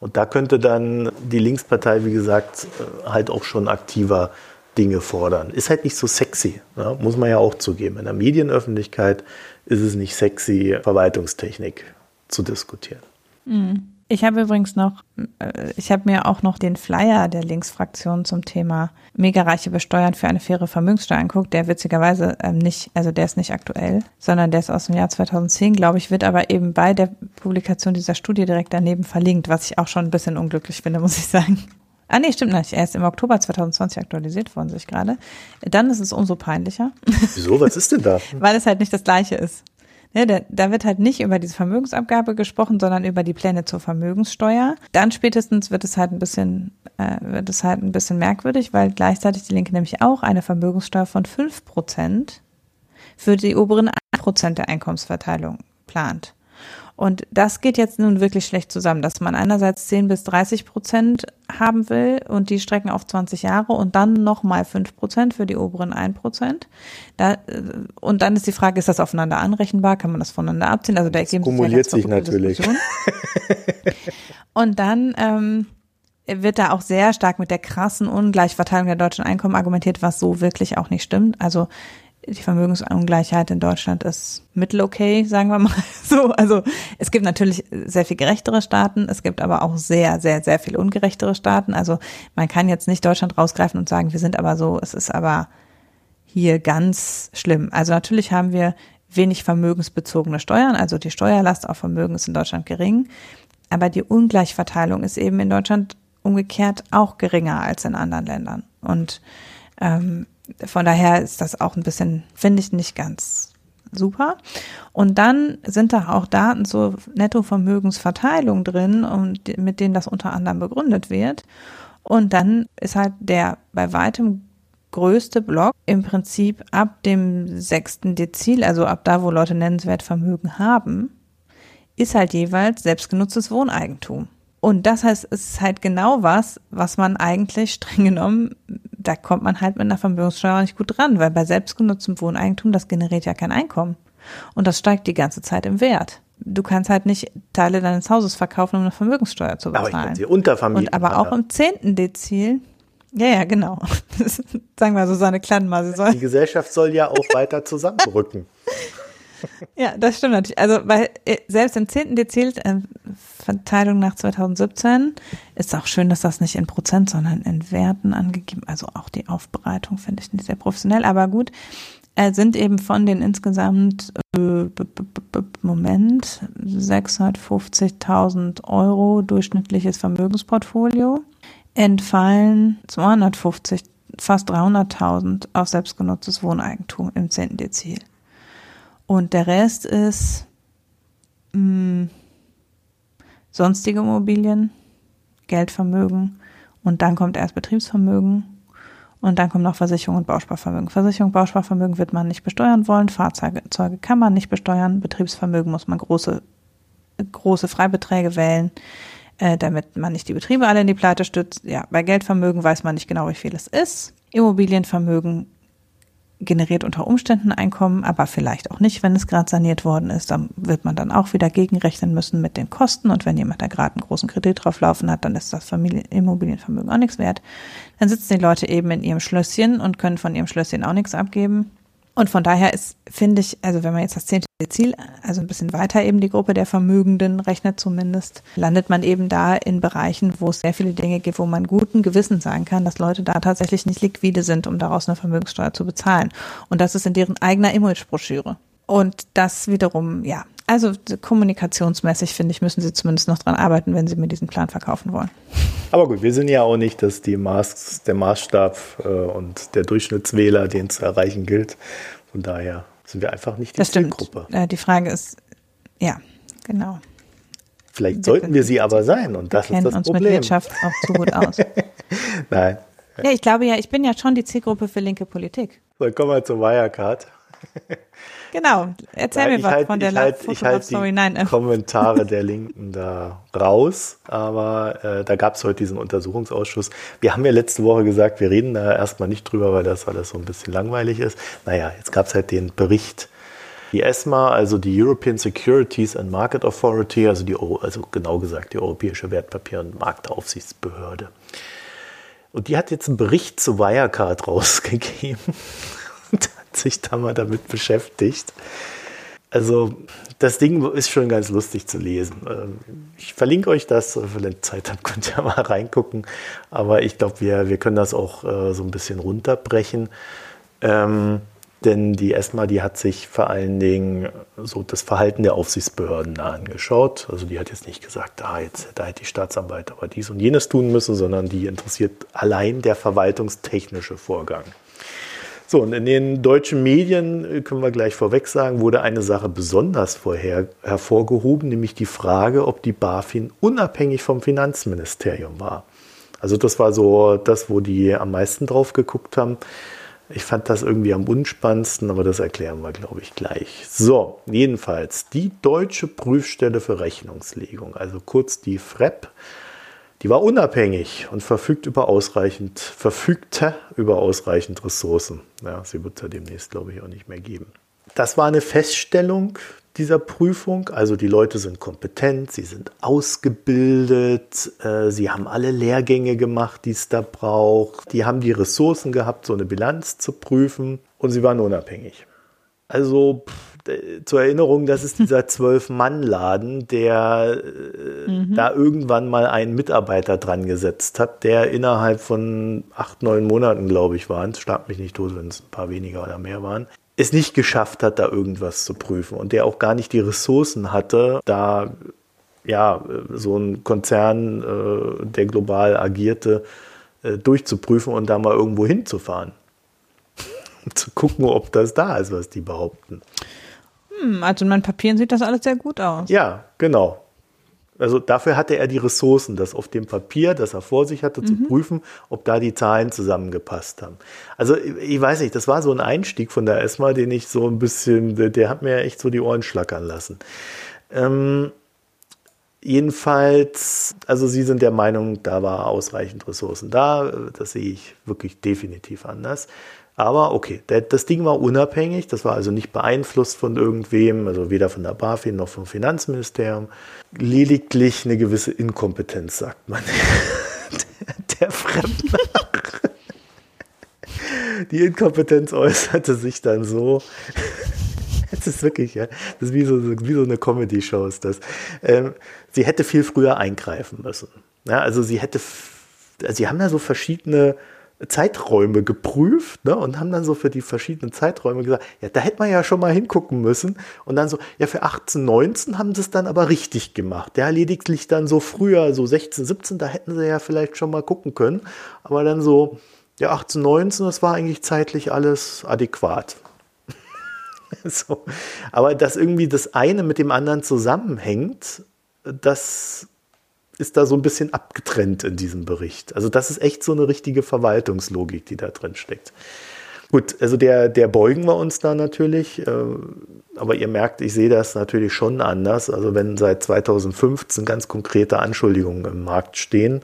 und da könnte dann die Linkspartei, wie gesagt, äh, halt auch schon aktiver Dinge fordern. Ist halt nicht so sexy, ne? muss man ja auch zugeben. In der Medienöffentlichkeit ist es nicht sexy, Verwaltungstechnik zu diskutieren. Mhm. Ich habe übrigens noch, äh, ich habe mir auch noch den Flyer der Linksfraktion zum Thema Megareiche besteuern für eine faire Vermögenssteuer anguckt, der witzigerweise ähm, nicht, also der ist nicht aktuell, sondern der ist aus dem Jahr 2010, glaube ich, wird aber eben bei der Publikation dieser Studie direkt daneben verlinkt, was ich auch schon ein bisschen unglücklich finde, muss ich sagen. Ah nee, stimmt nicht. Er ist im Oktober 2020 aktualisiert worden, sich gerade. Dann ist es umso peinlicher. Wieso? Was ist denn da? Weil es halt nicht das gleiche ist. Ne, da, da wird halt nicht über diese Vermögensabgabe gesprochen, sondern über die Pläne zur Vermögenssteuer. Dann spätestens wird es halt ein bisschen, äh, wird es halt ein bisschen merkwürdig, weil gleichzeitig die Linke nämlich auch eine Vermögenssteuer von fünf Prozent für die oberen Prozent der Einkommensverteilung plant. Und das geht jetzt nun wirklich schlecht zusammen, dass man einerseits 10 bis 30 Prozent haben will und die strecken auf 20 Jahre und dann nochmal 5 Prozent für die oberen 1 Prozent. Da, äh, und dann ist die Frage, ist das aufeinander anrechenbar? Kann man das voneinander abziehen? Also da ergeben kumuliert sich natürlich. und dann ähm, wird da auch sehr stark mit der krassen Ungleichverteilung der deutschen Einkommen argumentiert, was so wirklich auch nicht stimmt. Also die Vermögensungleichheit in Deutschland ist mittelokay, sagen wir mal so. Also es gibt natürlich sehr viel gerechtere Staaten, es gibt aber auch sehr, sehr, sehr viel ungerechtere Staaten. Also man kann jetzt nicht Deutschland rausgreifen und sagen, wir sind aber so, es ist aber hier ganz schlimm. Also natürlich haben wir wenig vermögensbezogene Steuern, also die Steuerlast auf Vermögen ist in Deutschland gering, aber die Ungleichverteilung ist eben in Deutschland umgekehrt auch geringer als in anderen Ländern. Und ähm, von daher ist das auch ein bisschen, finde ich, nicht ganz super. Und dann sind da auch Daten zur Nettovermögensverteilung drin, und mit denen das unter anderem begründet wird. Und dann ist halt der bei weitem größte Block im Prinzip ab dem sechsten Dezil, also ab da, wo Leute nennenswert Vermögen haben, ist halt jeweils selbstgenutztes Wohneigentum. Und das heißt, es ist halt genau was, was man eigentlich streng genommen, da kommt man halt mit einer Vermögenssteuer nicht gut dran, weil bei selbstgenutztem Wohneigentum, das generiert ja kein Einkommen. Und das steigt die ganze Zeit im Wert. Du kannst halt nicht Teile deines Hauses verkaufen, um eine Vermögenssteuer zu bezahlen. Aber ich kann sie untervermieten. Und aber auch im zehnten Dezil ja, ja, genau. Sagen wir so seine Clan mal. Die Gesellschaft soll ja auch weiter zusammenrücken. Ja, das stimmt natürlich. Also, weil äh, selbst im 10. Dezil, äh, Verteilung nach 2017, ist auch schön, dass das nicht in Prozent, sondern in Werten angegeben. Also auch die Aufbereitung finde ich nicht sehr professionell, aber gut. Äh, sind eben von den insgesamt, äh, Moment, 650.000 Euro durchschnittliches Vermögensportfolio, entfallen 250, fast 300.000 auf selbstgenutztes Wohneigentum im 10. Dezil. Und der Rest ist mh, hm, sonstige Immobilien, Geldvermögen und dann kommt erst Betriebsvermögen und dann kommt noch Versicherung und Bausparvermögen. Versicherung, Bausparvermögen wird man nicht besteuern wollen, Fahrzeuge kann man nicht besteuern, Betriebsvermögen muss man große, große Freibeträge wählen, äh, damit man nicht die Betriebe alle in die Pleite stützt. Ja, bei Geldvermögen weiß man nicht genau, wie viel es ist. Immobilienvermögen generiert unter Umständen Einkommen, aber vielleicht auch nicht, wenn es gerade saniert worden ist. Dann wird man dann auch wieder gegenrechnen müssen mit den Kosten. Und wenn jemand da gerade einen großen Kredit drauf laufen hat, dann ist das Immobilienvermögen auch nichts wert. Dann sitzen die Leute eben in ihrem Schlösschen und können von ihrem Schlösschen auch nichts abgeben. Und von daher ist, finde ich, also wenn man jetzt das zehnte Ziel, also ein bisschen weiter eben die Gruppe der Vermögenden rechnet zumindest, landet man eben da in Bereichen, wo es sehr viele Dinge gibt, wo man guten Gewissen sagen kann, dass Leute da tatsächlich nicht liquide sind, um daraus eine Vermögenssteuer zu bezahlen. Und das ist in deren eigener Imagebroschüre. Und das wiederum, ja, also kommunikationsmäßig finde ich, müssen sie zumindest noch dran arbeiten, wenn sie mir diesen Plan verkaufen wollen. Aber gut, wir sind ja auch nicht, dass die Maß, der Maßstab äh, und der Durchschnittswähler, den zu erreichen gilt. Von daher sind wir einfach nicht die das Zielgruppe. Äh, die Frage ist, ja, genau. Vielleicht sollten wir sie aber sein und das ist das uns Problem. mit Wirtschaft auch zu gut aus. Nein. Ja, ich glaube ja, ich bin ja schon die Zielgruppe für linke Politik. So, kommen wir zu Wirecard. Genau, erzähl Nein, mir was halt, von der ich halt, ich halt Story. Nein, äh. Kommentare der Linken da raus, aber äh, da gab es heute diesen Untersuchungsausschuss. Wir haben ja letzte Woche gesagt, wir reden da erstmal nicht drüber, weil das alles so ein bisschen langweilig ist. Naja, jetzt gab es halt den Bericht. Die ESMA, also die European Securities and Market Authority, also, die, also genau gesagt die Europäische Wertpapier- und Marktaufsichtsbehörde. Und die hat jetzt einen Bericht zu Wirecard rausgegeben sich da mal damit beschäftigt. Also das Ding ist schon ganz lustig zu lesen. Ähm, ich verlinke euch das, wenn ihr Zeit habt, könnt ihr mal reingucken. Aber ich glaube, wir, wir können das auch äh, so ein bisschen runterbrechen. Ähm, denn die ESMA, die hat sich vor allen Dingen so das Verhalten der Aufsichtsbehörden angeschaut. Also die hat jetzt nicht gesagt, ah, jetzt, da hätte die Staatsanwalt aber dies und jenes tun müssen, sondern die interessiert allein der verwaltungstechnische Vorgang. So, und in den deutschen Medien, äh, können wir gleich vorweg sagen, wurde eine Sache besonders vorher hervorgehoben, nämlich die Frage, ob die BaFin unabhängig vom Finanzministerium war. Also das war so das, wo die am meisten drauf geguckt haben. Ich fand das irgendwie am unspannendsten, aber das erklären wir, glaube ich, gleich. So, jedenfalls die Deutsche Prüfstelle für Rechnungslegung, also kurz die FREP, die war unabhängig und verfügt über ausreichend, verfügte über ausreichend Ressourcen. Ja, sie wird es ja demnächst, glaube ich, auch nicht mehr geben. Das war eine Feststellung dieser Prüfung. Also die Leute sind kompetent, sie sind ausgebildet, äh, sie haben alle Lehrgänge gemacht, die es da braucht. Die haben die Ressourcen gehabt, so eine Bilanz zu prüfen und sie waren unabhängig. Also pff, zur Erinnerung, das ist dieser Zwölf-Mann-Laden, der äh, mhm. da irgendwann mal einen Mitarbeiter dran gesetzt hat, der innerhalb von acht, neun Monaten, glaube ich, waren, es starb mich nicht tot, wenn es ein paar weniger oder mehr waren, es nicht geschafft hat, da irgendwas zu prüfen und der auch gar nicht die Ressourcen hatte, da ja so ein Konzern, äh, der global agierte, durchzuprüfen und da mal irgendwo hinzufahren. zu gucken, ob das da ist, was die behaupten. Hm, also in meinen Papieren sieht das alles sehr gut aus. Ja, genau. Also dafür hatte er die Ressourcen, das auf dem Papier, das er vor sich hatte, mhm. zu prüfen, ob da die Zahlen zusammengepasst haben. Also ich weiß nicht, das war so ein Einstieg von der ESMA, den ich so ein bisschen, der, hat mir echt so die Ohren schlackern lassen. Ähm, jedenfalls, also Sie sind der Meinung, da war ausreichend Ressourcen da. Das sehe ich wirklich definitiv anders. Aber okay, das Ding war unabhängig, das war also nicht beeinflusst von irgendwem, also weder von der BaFin noch vom Finanzministerium. Lediglich eine gewisse Inkompetenz, sagt man. der, der. Die Inkompetenz äußerte sich dann so, das ist wirklich, ja, das ist wie so, wie so eine Comedy-Show ist das. Ähm, sie hätte viel früher eingreifen müssen. Ja, also sie hätte, also sie haben da so verschiedene Zeiträume geprüft ne, und haben dann so für die verschiedenen Zeiträume gesagt, ja, da hätte man ja schon mal hingucken müssen. Und dann so, ja, für 18, 19 haben sie es dann aber richtig gemacht. Ja, lediglich dann so früher, so 16, 17, da hätten sie ja vielleicht schon mal gucken können. Aber dann so, ja, 18, 19, das war eigentlich zeitlich alles adäquat. so. Aber dass irgendwie das eine mit dem anderen zusammenhängt, das ist da so ein bisschen abgetrennt in diesem Bericht. Also das ist echt so eine richtige Verwaltungslogik, die da drin steckt. Gut, also der, der beugen wir uns da natürlich, äh, aber ihr merkt, ich sehe das natürlich schon anders. Also wenn seit 2015 ganz konkrete Anschuldigungen im Markt stehen,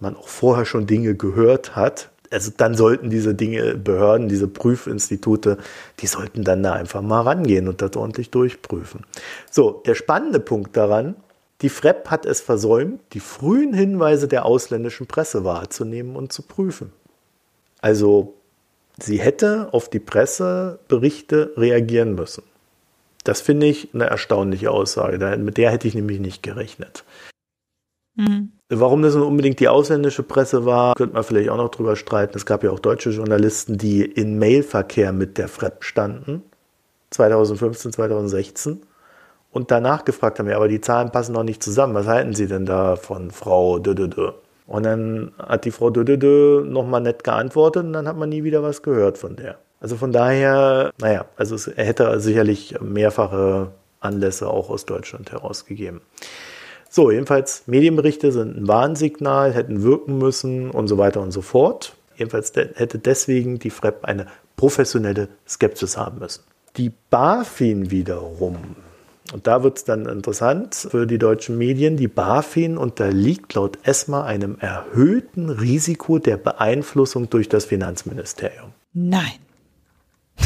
man auch vorher schon Dinge gehört hat, also dann sollten diese Dinge, Behörden, diese Prüfinstitute, die sollten dann da einfach mal rangehen und das ordentlich durchprüfen. So, der spannende Punkt daran, die FREP hat es versäumt, die frühen Hinweise der ausländischen Presse wahrzunehmen und zu prüfen. Also sie hätte auf die Presseberichte reagieren müssen. Das finde ich eine erstaunliche Aussage. Mit der hätte ich nämlich nicht gerechnet. Mhm. Warum das unbedingt die ausländische Presse war, könnte man vielleicht auch noch drüber streiten. Es gab ja auch deutsche Journalisten, die in Mailverkehr mit der FREP standen. 2015, 2016 und danach gefragt haben, ja, aber die Zahlen passen noch nicht zusammen. Was halten Sie denn da von Frau Dödödö? Und dann hat die Frau Dödödö nochmal nett geantwortet und dann hat man nie wieder was gehört von der. Also von daher, naja, also es, hätte sicherlich mehrfache Anlässe auch aus Deutschland herausgegeben. So, jedenfalls Medienberichte sind ein Warnsignal, hätten wirken müssen und so weiter und so fort. Jedenfalls hätte deswegen die FREP eine professionelle Skepsis haben müssen. Die BaFin wiederum und da wird es dann interessant für die deutschen Medien. Die BaFin unterliegt laut ESMA einem erhöhten Risiko der Beeinflussung durch das Finanzministerium. Nein.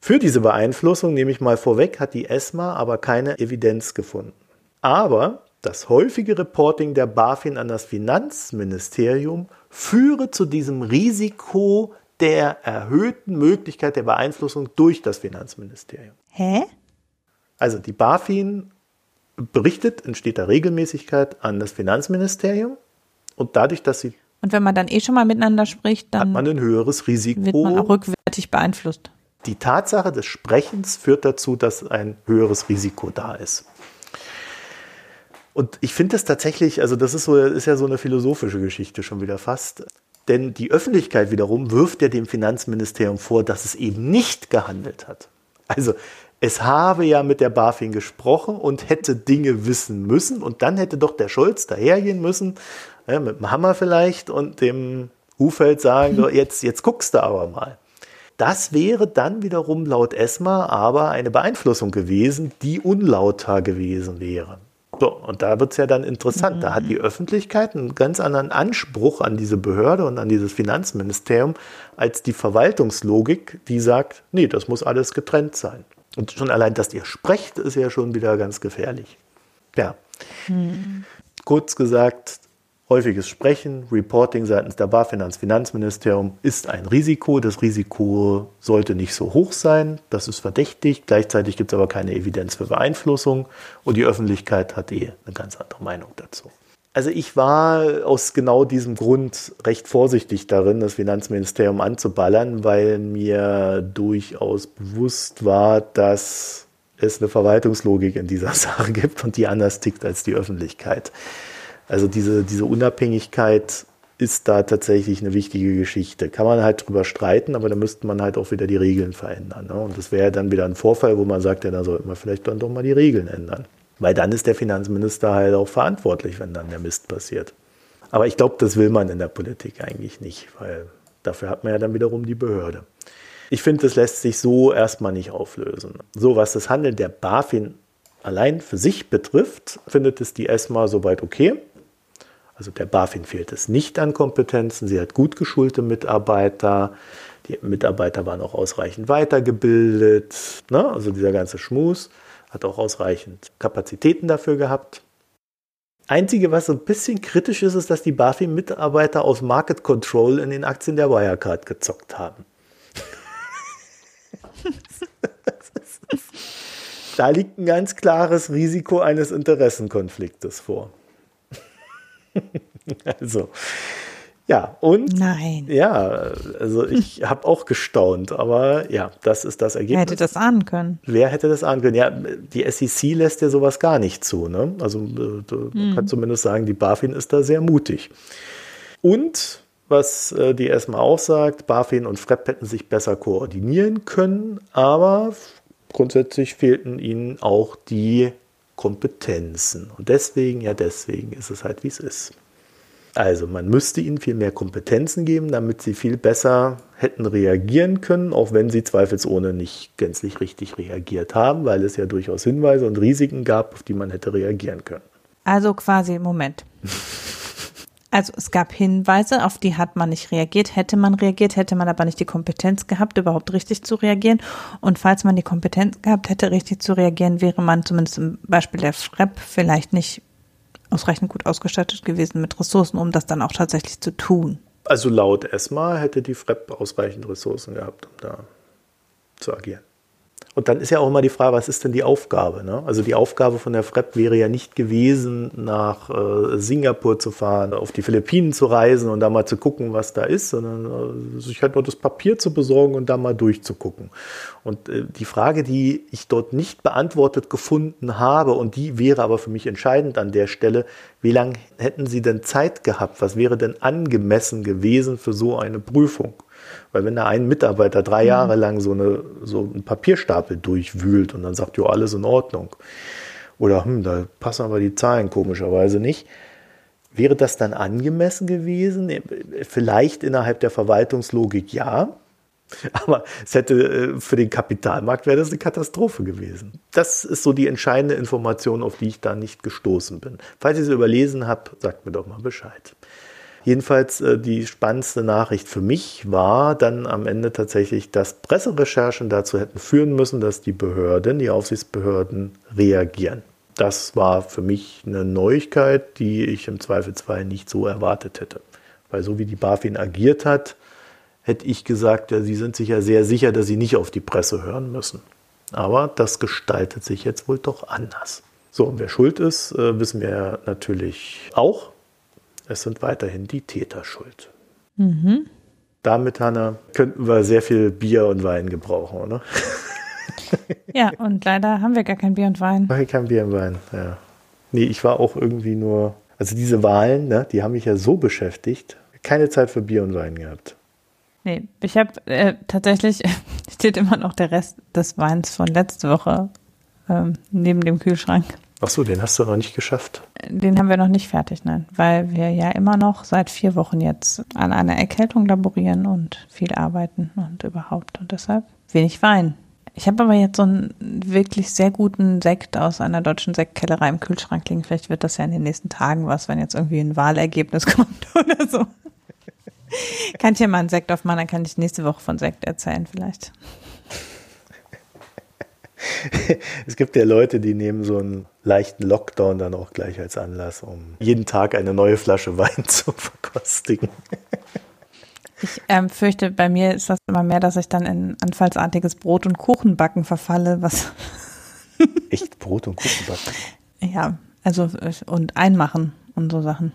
Für diese Beeinflussung, nehme ich mal vorweg, hat die ESMA aber keine Evidenz gefunden. Aber das häufige Reporting der BaFin an das Finanzministerium führe zu diesem Risiko der erhöhten Möglichkeit der Beeinflussung durch das Finanzministerium. Hä? Also die BaFin berichtet in steter Regelmäßigkeit an das Finanzministerium und dadurch, dass sie und wenn man dann eh schon mal miteinander spricht, dann hat man ein höheres Risiko. Wird man auch rückwärtig beeinflusst. Die Tatsache des Sprechens führt dazu, dass ein höheres Risiko da ist. Und ich finde das tatsächlich, also das ist so, ist ja so eine philosophische Geschichte schon wieder fast. Denn die Öffentlichkeit wiederum wirft ja dem Finanzministerium vor, dass es eben nicht gehandelt hat. Also es habe ja mit der BaFin gesprochen und hätte Dinge wissen müssen. Und dann hätte doch der Scholz dahergehen müssen, ja, mit dem Hammer vielleicht, und dem Hufeld sagen, so, jetzt, jetzt guckst du aber mal. Das wäre dann wiederum laut ESMA aber eine Beeinflussung gewesen, die unlauter gewesen wäre. So, und da wird es ja dann interessant. Mhm. Da hat die mhm. Öffentlichkeit einen ganz anderen Anspruch an diese Behörde und an dieses Finanzministerium als die Verwaltungslogik, die sagt, nee, das muss alles getrennt sein. Und schon allein, dass ihr sprecht, ist ja schon wieder ganz gefährlich. Ja. Hm. Kurz gesagt, häufiges Sprechen, Reporting seitens der BaFin ans Finanzministerium ist ein Risiko. Das Risiko sollte nicht so hoch sein. Das ist verdächtig. Gleichzeitig gibt es aber keine Evidenz für Beeinflussung. Und die Öffentlichkeit hat eh eine ganz andere Meinung dazu. Also ich war aus genau diesem Grund recht vorsichtig darin, das Finanzministerium anzuballern, weil mir durchaus bewusst war, dass es eine Verwaltungslogik in dieser Sache gibt und die anders tickt als die Öffentlichkeit. Also diese, diese Unabhängigkeit ist da tatsächlich eine wichtige Geschichte. Kann man halt drüber streiten, aber da müsste man halt auch wieder die Regeln verändern. Ne? Und das wäre dann wieder ein Vorfall, wo man sagt, ja, da sollte man vielleicht dann doch mal die Regeln ändern. Weil dann ist der Finanzminister halt auch verantwortlich, wenn dann der Mist passiert. Aber ich glaube, das will man in der Politik eigentlich nicht, weil dafür hat man ja dann wiederum die Behörde. Ich finde, das lässt sich so erstmal nicht auflösen. So, was das Handeln der BaFin allein für sich betrifft, findet es die ESMA soweit okay. Also der BaFin fehlt es nicht an Kompetenzen. Sie hat gut geschulte Mitarbeiter. Die Mitarbeiter waren auch ausreichend weitergebildet. Ne? Also dieser ganze Schmus hat auch ausreichend Kapazitäten dafür gehabt. Einzige, was so ein bisschen kritisch ist, ist, dass die BaFin-Mitarbeiter aus Market Control in den Aktien der Wirecard gezockt haben. Da liegt ein ganz klares Risiko eines Interessenkonfliktes vor. also, ja, und. Nein. Ja, also ich habe auch gestaunt, aber ja, das ist das Ergebnis. Wer hätte das ahnen können? Wer hätte das ahnen können? Ja, die SEC lässt ja sowas gar nicht zu. Ne? Also, man hm. kann zumindest sagen, die BaFin ist da sehr mutig. Und was äh, die erstmal auch sagt, BaFin und FREP hätten sich besser koordinieren können, aber grundsätzlich fehlten ihnen auch die Kompetenzen. Und deswegen, ja, deswegen ist es halt, wie es ist. Also man müsste ihnen viel mehr Kompetenzen geben, damit sie viel besser hätten reagieren können, auch wenn sie zweifelsohne nicht gänzlich richtig reagiert haben, weil es ja durchaus Hinweise und Risiken gab, auf die man hätte reagieren können. Also quasi, Moment. Also es gab Hinweise, auf die hat man nicht reagiert. Hätte man reagiert, hätte man aber nicht die Kompetenz gehabt, überhaupt richtig zu reagieren. Und falls man die Kompetenz gehabt hätte, richtig zu reagieren, wäre man zumindest im Beispiel der FREP vielleicht nicht ausreichend gut ausgestattet gewesen mit Ressourcen, um das dann auch tatsächlich zu tun. Also laut ESMA hätte die FREP ausreichend Ressourcen gehabt, um da zu agieren. Und dann ist ja auch immer die Frage, was ist denn die Aufgabe? Ne? Also die Aufgabe von der FREP wäre ja nicht gewesen, nach äh, Singapur zu fahren, auf die Philippinen zu reisen und da mal zu gucken, was da ist, sondern äh, sich halt nur das Papier zu besorgen und da mal durchzugucken. Und äh, die Frage, die ich dort nicht beantwortet gefunden habe, und die wäre aber für mich entscheidend an der Stelle, wie lange hätten Sie denn Zeit gehabt? Was wäre denn angemessen gewesen für so eine Prüfung? Weil wenn da ein Mitarbeiter drei mhm. Jahre lang so, eine, so einen Papierstapel durchwühlt und dann sagt, jo, alles in Ordnung. Oder, hm, da passen aber die Zahlen komischerweise nicht. Wäre das dann angemessen gewesen? Vielleicht innerhalb der Verwaltungslogik ja. Aber es hätte äh, für den Kapitalmarkt wäre das eine Katastrophe gewesen. Das ist so die entscheidende Information, auf die ich da nicht gestoßen bin. Falls ihr sie überlesen habt, sagt mir doch mal Bescheid. Jedenfalls äh, die spannendste Nachricht für mich war dann am Ende tatsächlich, dass Presserecherchen dazu hätten führen müssen, dass die Behörden, die Aufsichtsbehörden reagieren. Das war für mich eine Neuigkeit, die ich im Zweifelsfall nicht so erwartet hätte. Weil so wie die BaFin agiert hat, hätte ich gesagt, ja, sie sind sich ja sehr sicher, dass sie nicht auf die Presse hören müssen. Aber das gestaltet sich jetzt wohl doch anders. So, und wer schuld ist, äh, wissen wir natürlich auch. Es sind weiterhin die Täter schuld. Mhm. Damit, Hanna, könnten wir sehr viel Bier und Wein gebrauchen, oder? Ja, und leider haben wir gar kein Bier und Wein. Mach ich kein Bier und Wein, ja. Nee, ich war auch irgendwie nur, also diese Wahlen, ne, die haben mich ja so beschäftigt, keine Zeit für Bier und Wein gehabt. Nee, ich habe äh, tatsächlich, steht immer noch der Rest des Weins von letzte Woche ähm, neben dem Kühlschrank. Ach so, den hast du noch nicht geschafft. Den haben wir noch nicht fertig, nein, weil wir ja immer noch seit vier Wochen jetzt an einer Erkältung laborieren und viel arbeiten und überhaupt und deshalb wenig Wein. Ich habe aber jetzt so einen wirklich sehr guten Sekt aus einer deutschen Sektkellerei im Kühlschrank liegen. Vielleicht wird das ja in den nächsten Tagen was, wenn jetzt irgendwie ein Wahlergebnis kommt oder so. kann ich ja mal einen Sekt aufmachen, dann kann ich nächste Woche von Sekt erzählen vielleicht. es gibt ja Leute, die nehmen so einen leichten Lockdown dann auch gleich als Anlass, um jeden Tag eine neue Flasche Wein zu verkostigen. Ich ähm, fürchte, bei mir ist das immer mehr, dass ich dann in anfallsartiges Brot- und Kuchenbacken verfalle, was. Echt Brot und Kuchenbacken? Ja, also und einmachen und so Sachen.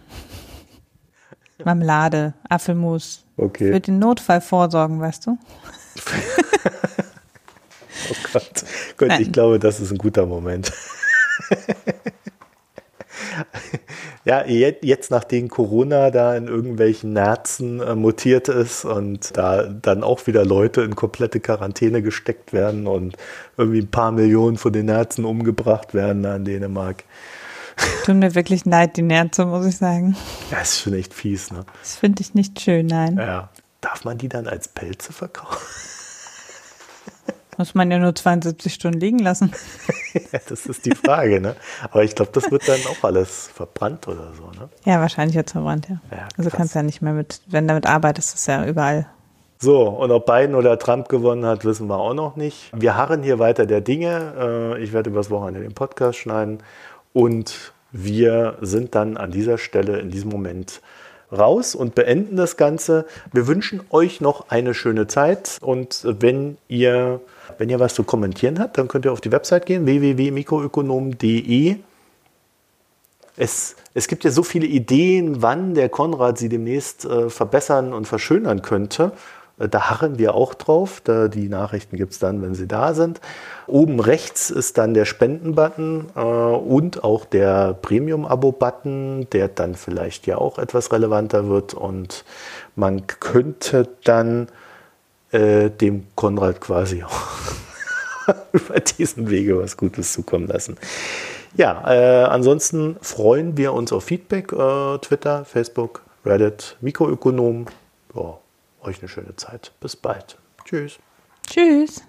Marmelade, Apfelmus. Okay. Für den Notfall vorsorgen, weißt du? Oh Gott. Gott ich glaube, das ist ein guter Moment. Ja, jetzt nachdem Corona da in irgendwelchen Nerzen äh, mutiert ist und da dann auch wieder Leute in komplette Quarantäne gesteckt werden und irgendwie ein paar Millionen von den Nerzen umgebracht werden da in Dänemark. Tut mir wirklich leid, die Nerze, muss ich sagen. Ja, ist schon echt fies, ne? Das finde ich nicht schön, nein. Ja. Darf man die dann als Pelze verkaufen? Muss man ja nur 72 Stunden liegen lassen. ja, das ist die Frage, ne? Aber ich glaube, das wird dann auch alles verbrannt oder so, ne? Ja, wahrscheinlich jetzt verbrannt, ja. ja also kannst ja nicht mehr mit, wenn du damit arbeitest, ist ja überall. So, und ob Biden oder Trump gewonnen hat, wissen wir auch noch nicht. Wir harren hier weiter der Dinge. Äh, ich werde übers Wochenende den Podcast schneiden und wir sind dann an dieser Stelle in diesem Moment raus und beenden das Ganze. Wir wünschen euch noch eine schöne Zeit und wenn ihr, wenn ihr was zu kommentieren habt, dann könnt ihr auf die Website gehen, www.mikroökonom.de. Es, es gibt ja so viele Ideen, wann der Konrad sie demnächst äh, verbessern und verschönern könnte. Äh, da harren wir auch drauf. Da, die Nachrichten gibt es dann, wenn sie da sind. Oben rechts ist dann der Spenden-Button äh, und auch der Premium-Abo-Button, der dann vielleicht ja auch etwas relevanter wird. Und man könnte dann äh, dem Konrad quasi auch über diesen Wege was Gutes zukommen lassen. Ja, äh, ansonsten freuen wir uns auf Feedback. Äh, Twitter, Facebook, Reddit, Mikroökonom. Ja, euch eine schöne Zeit. Bis bald. Tschüss. Tschüss.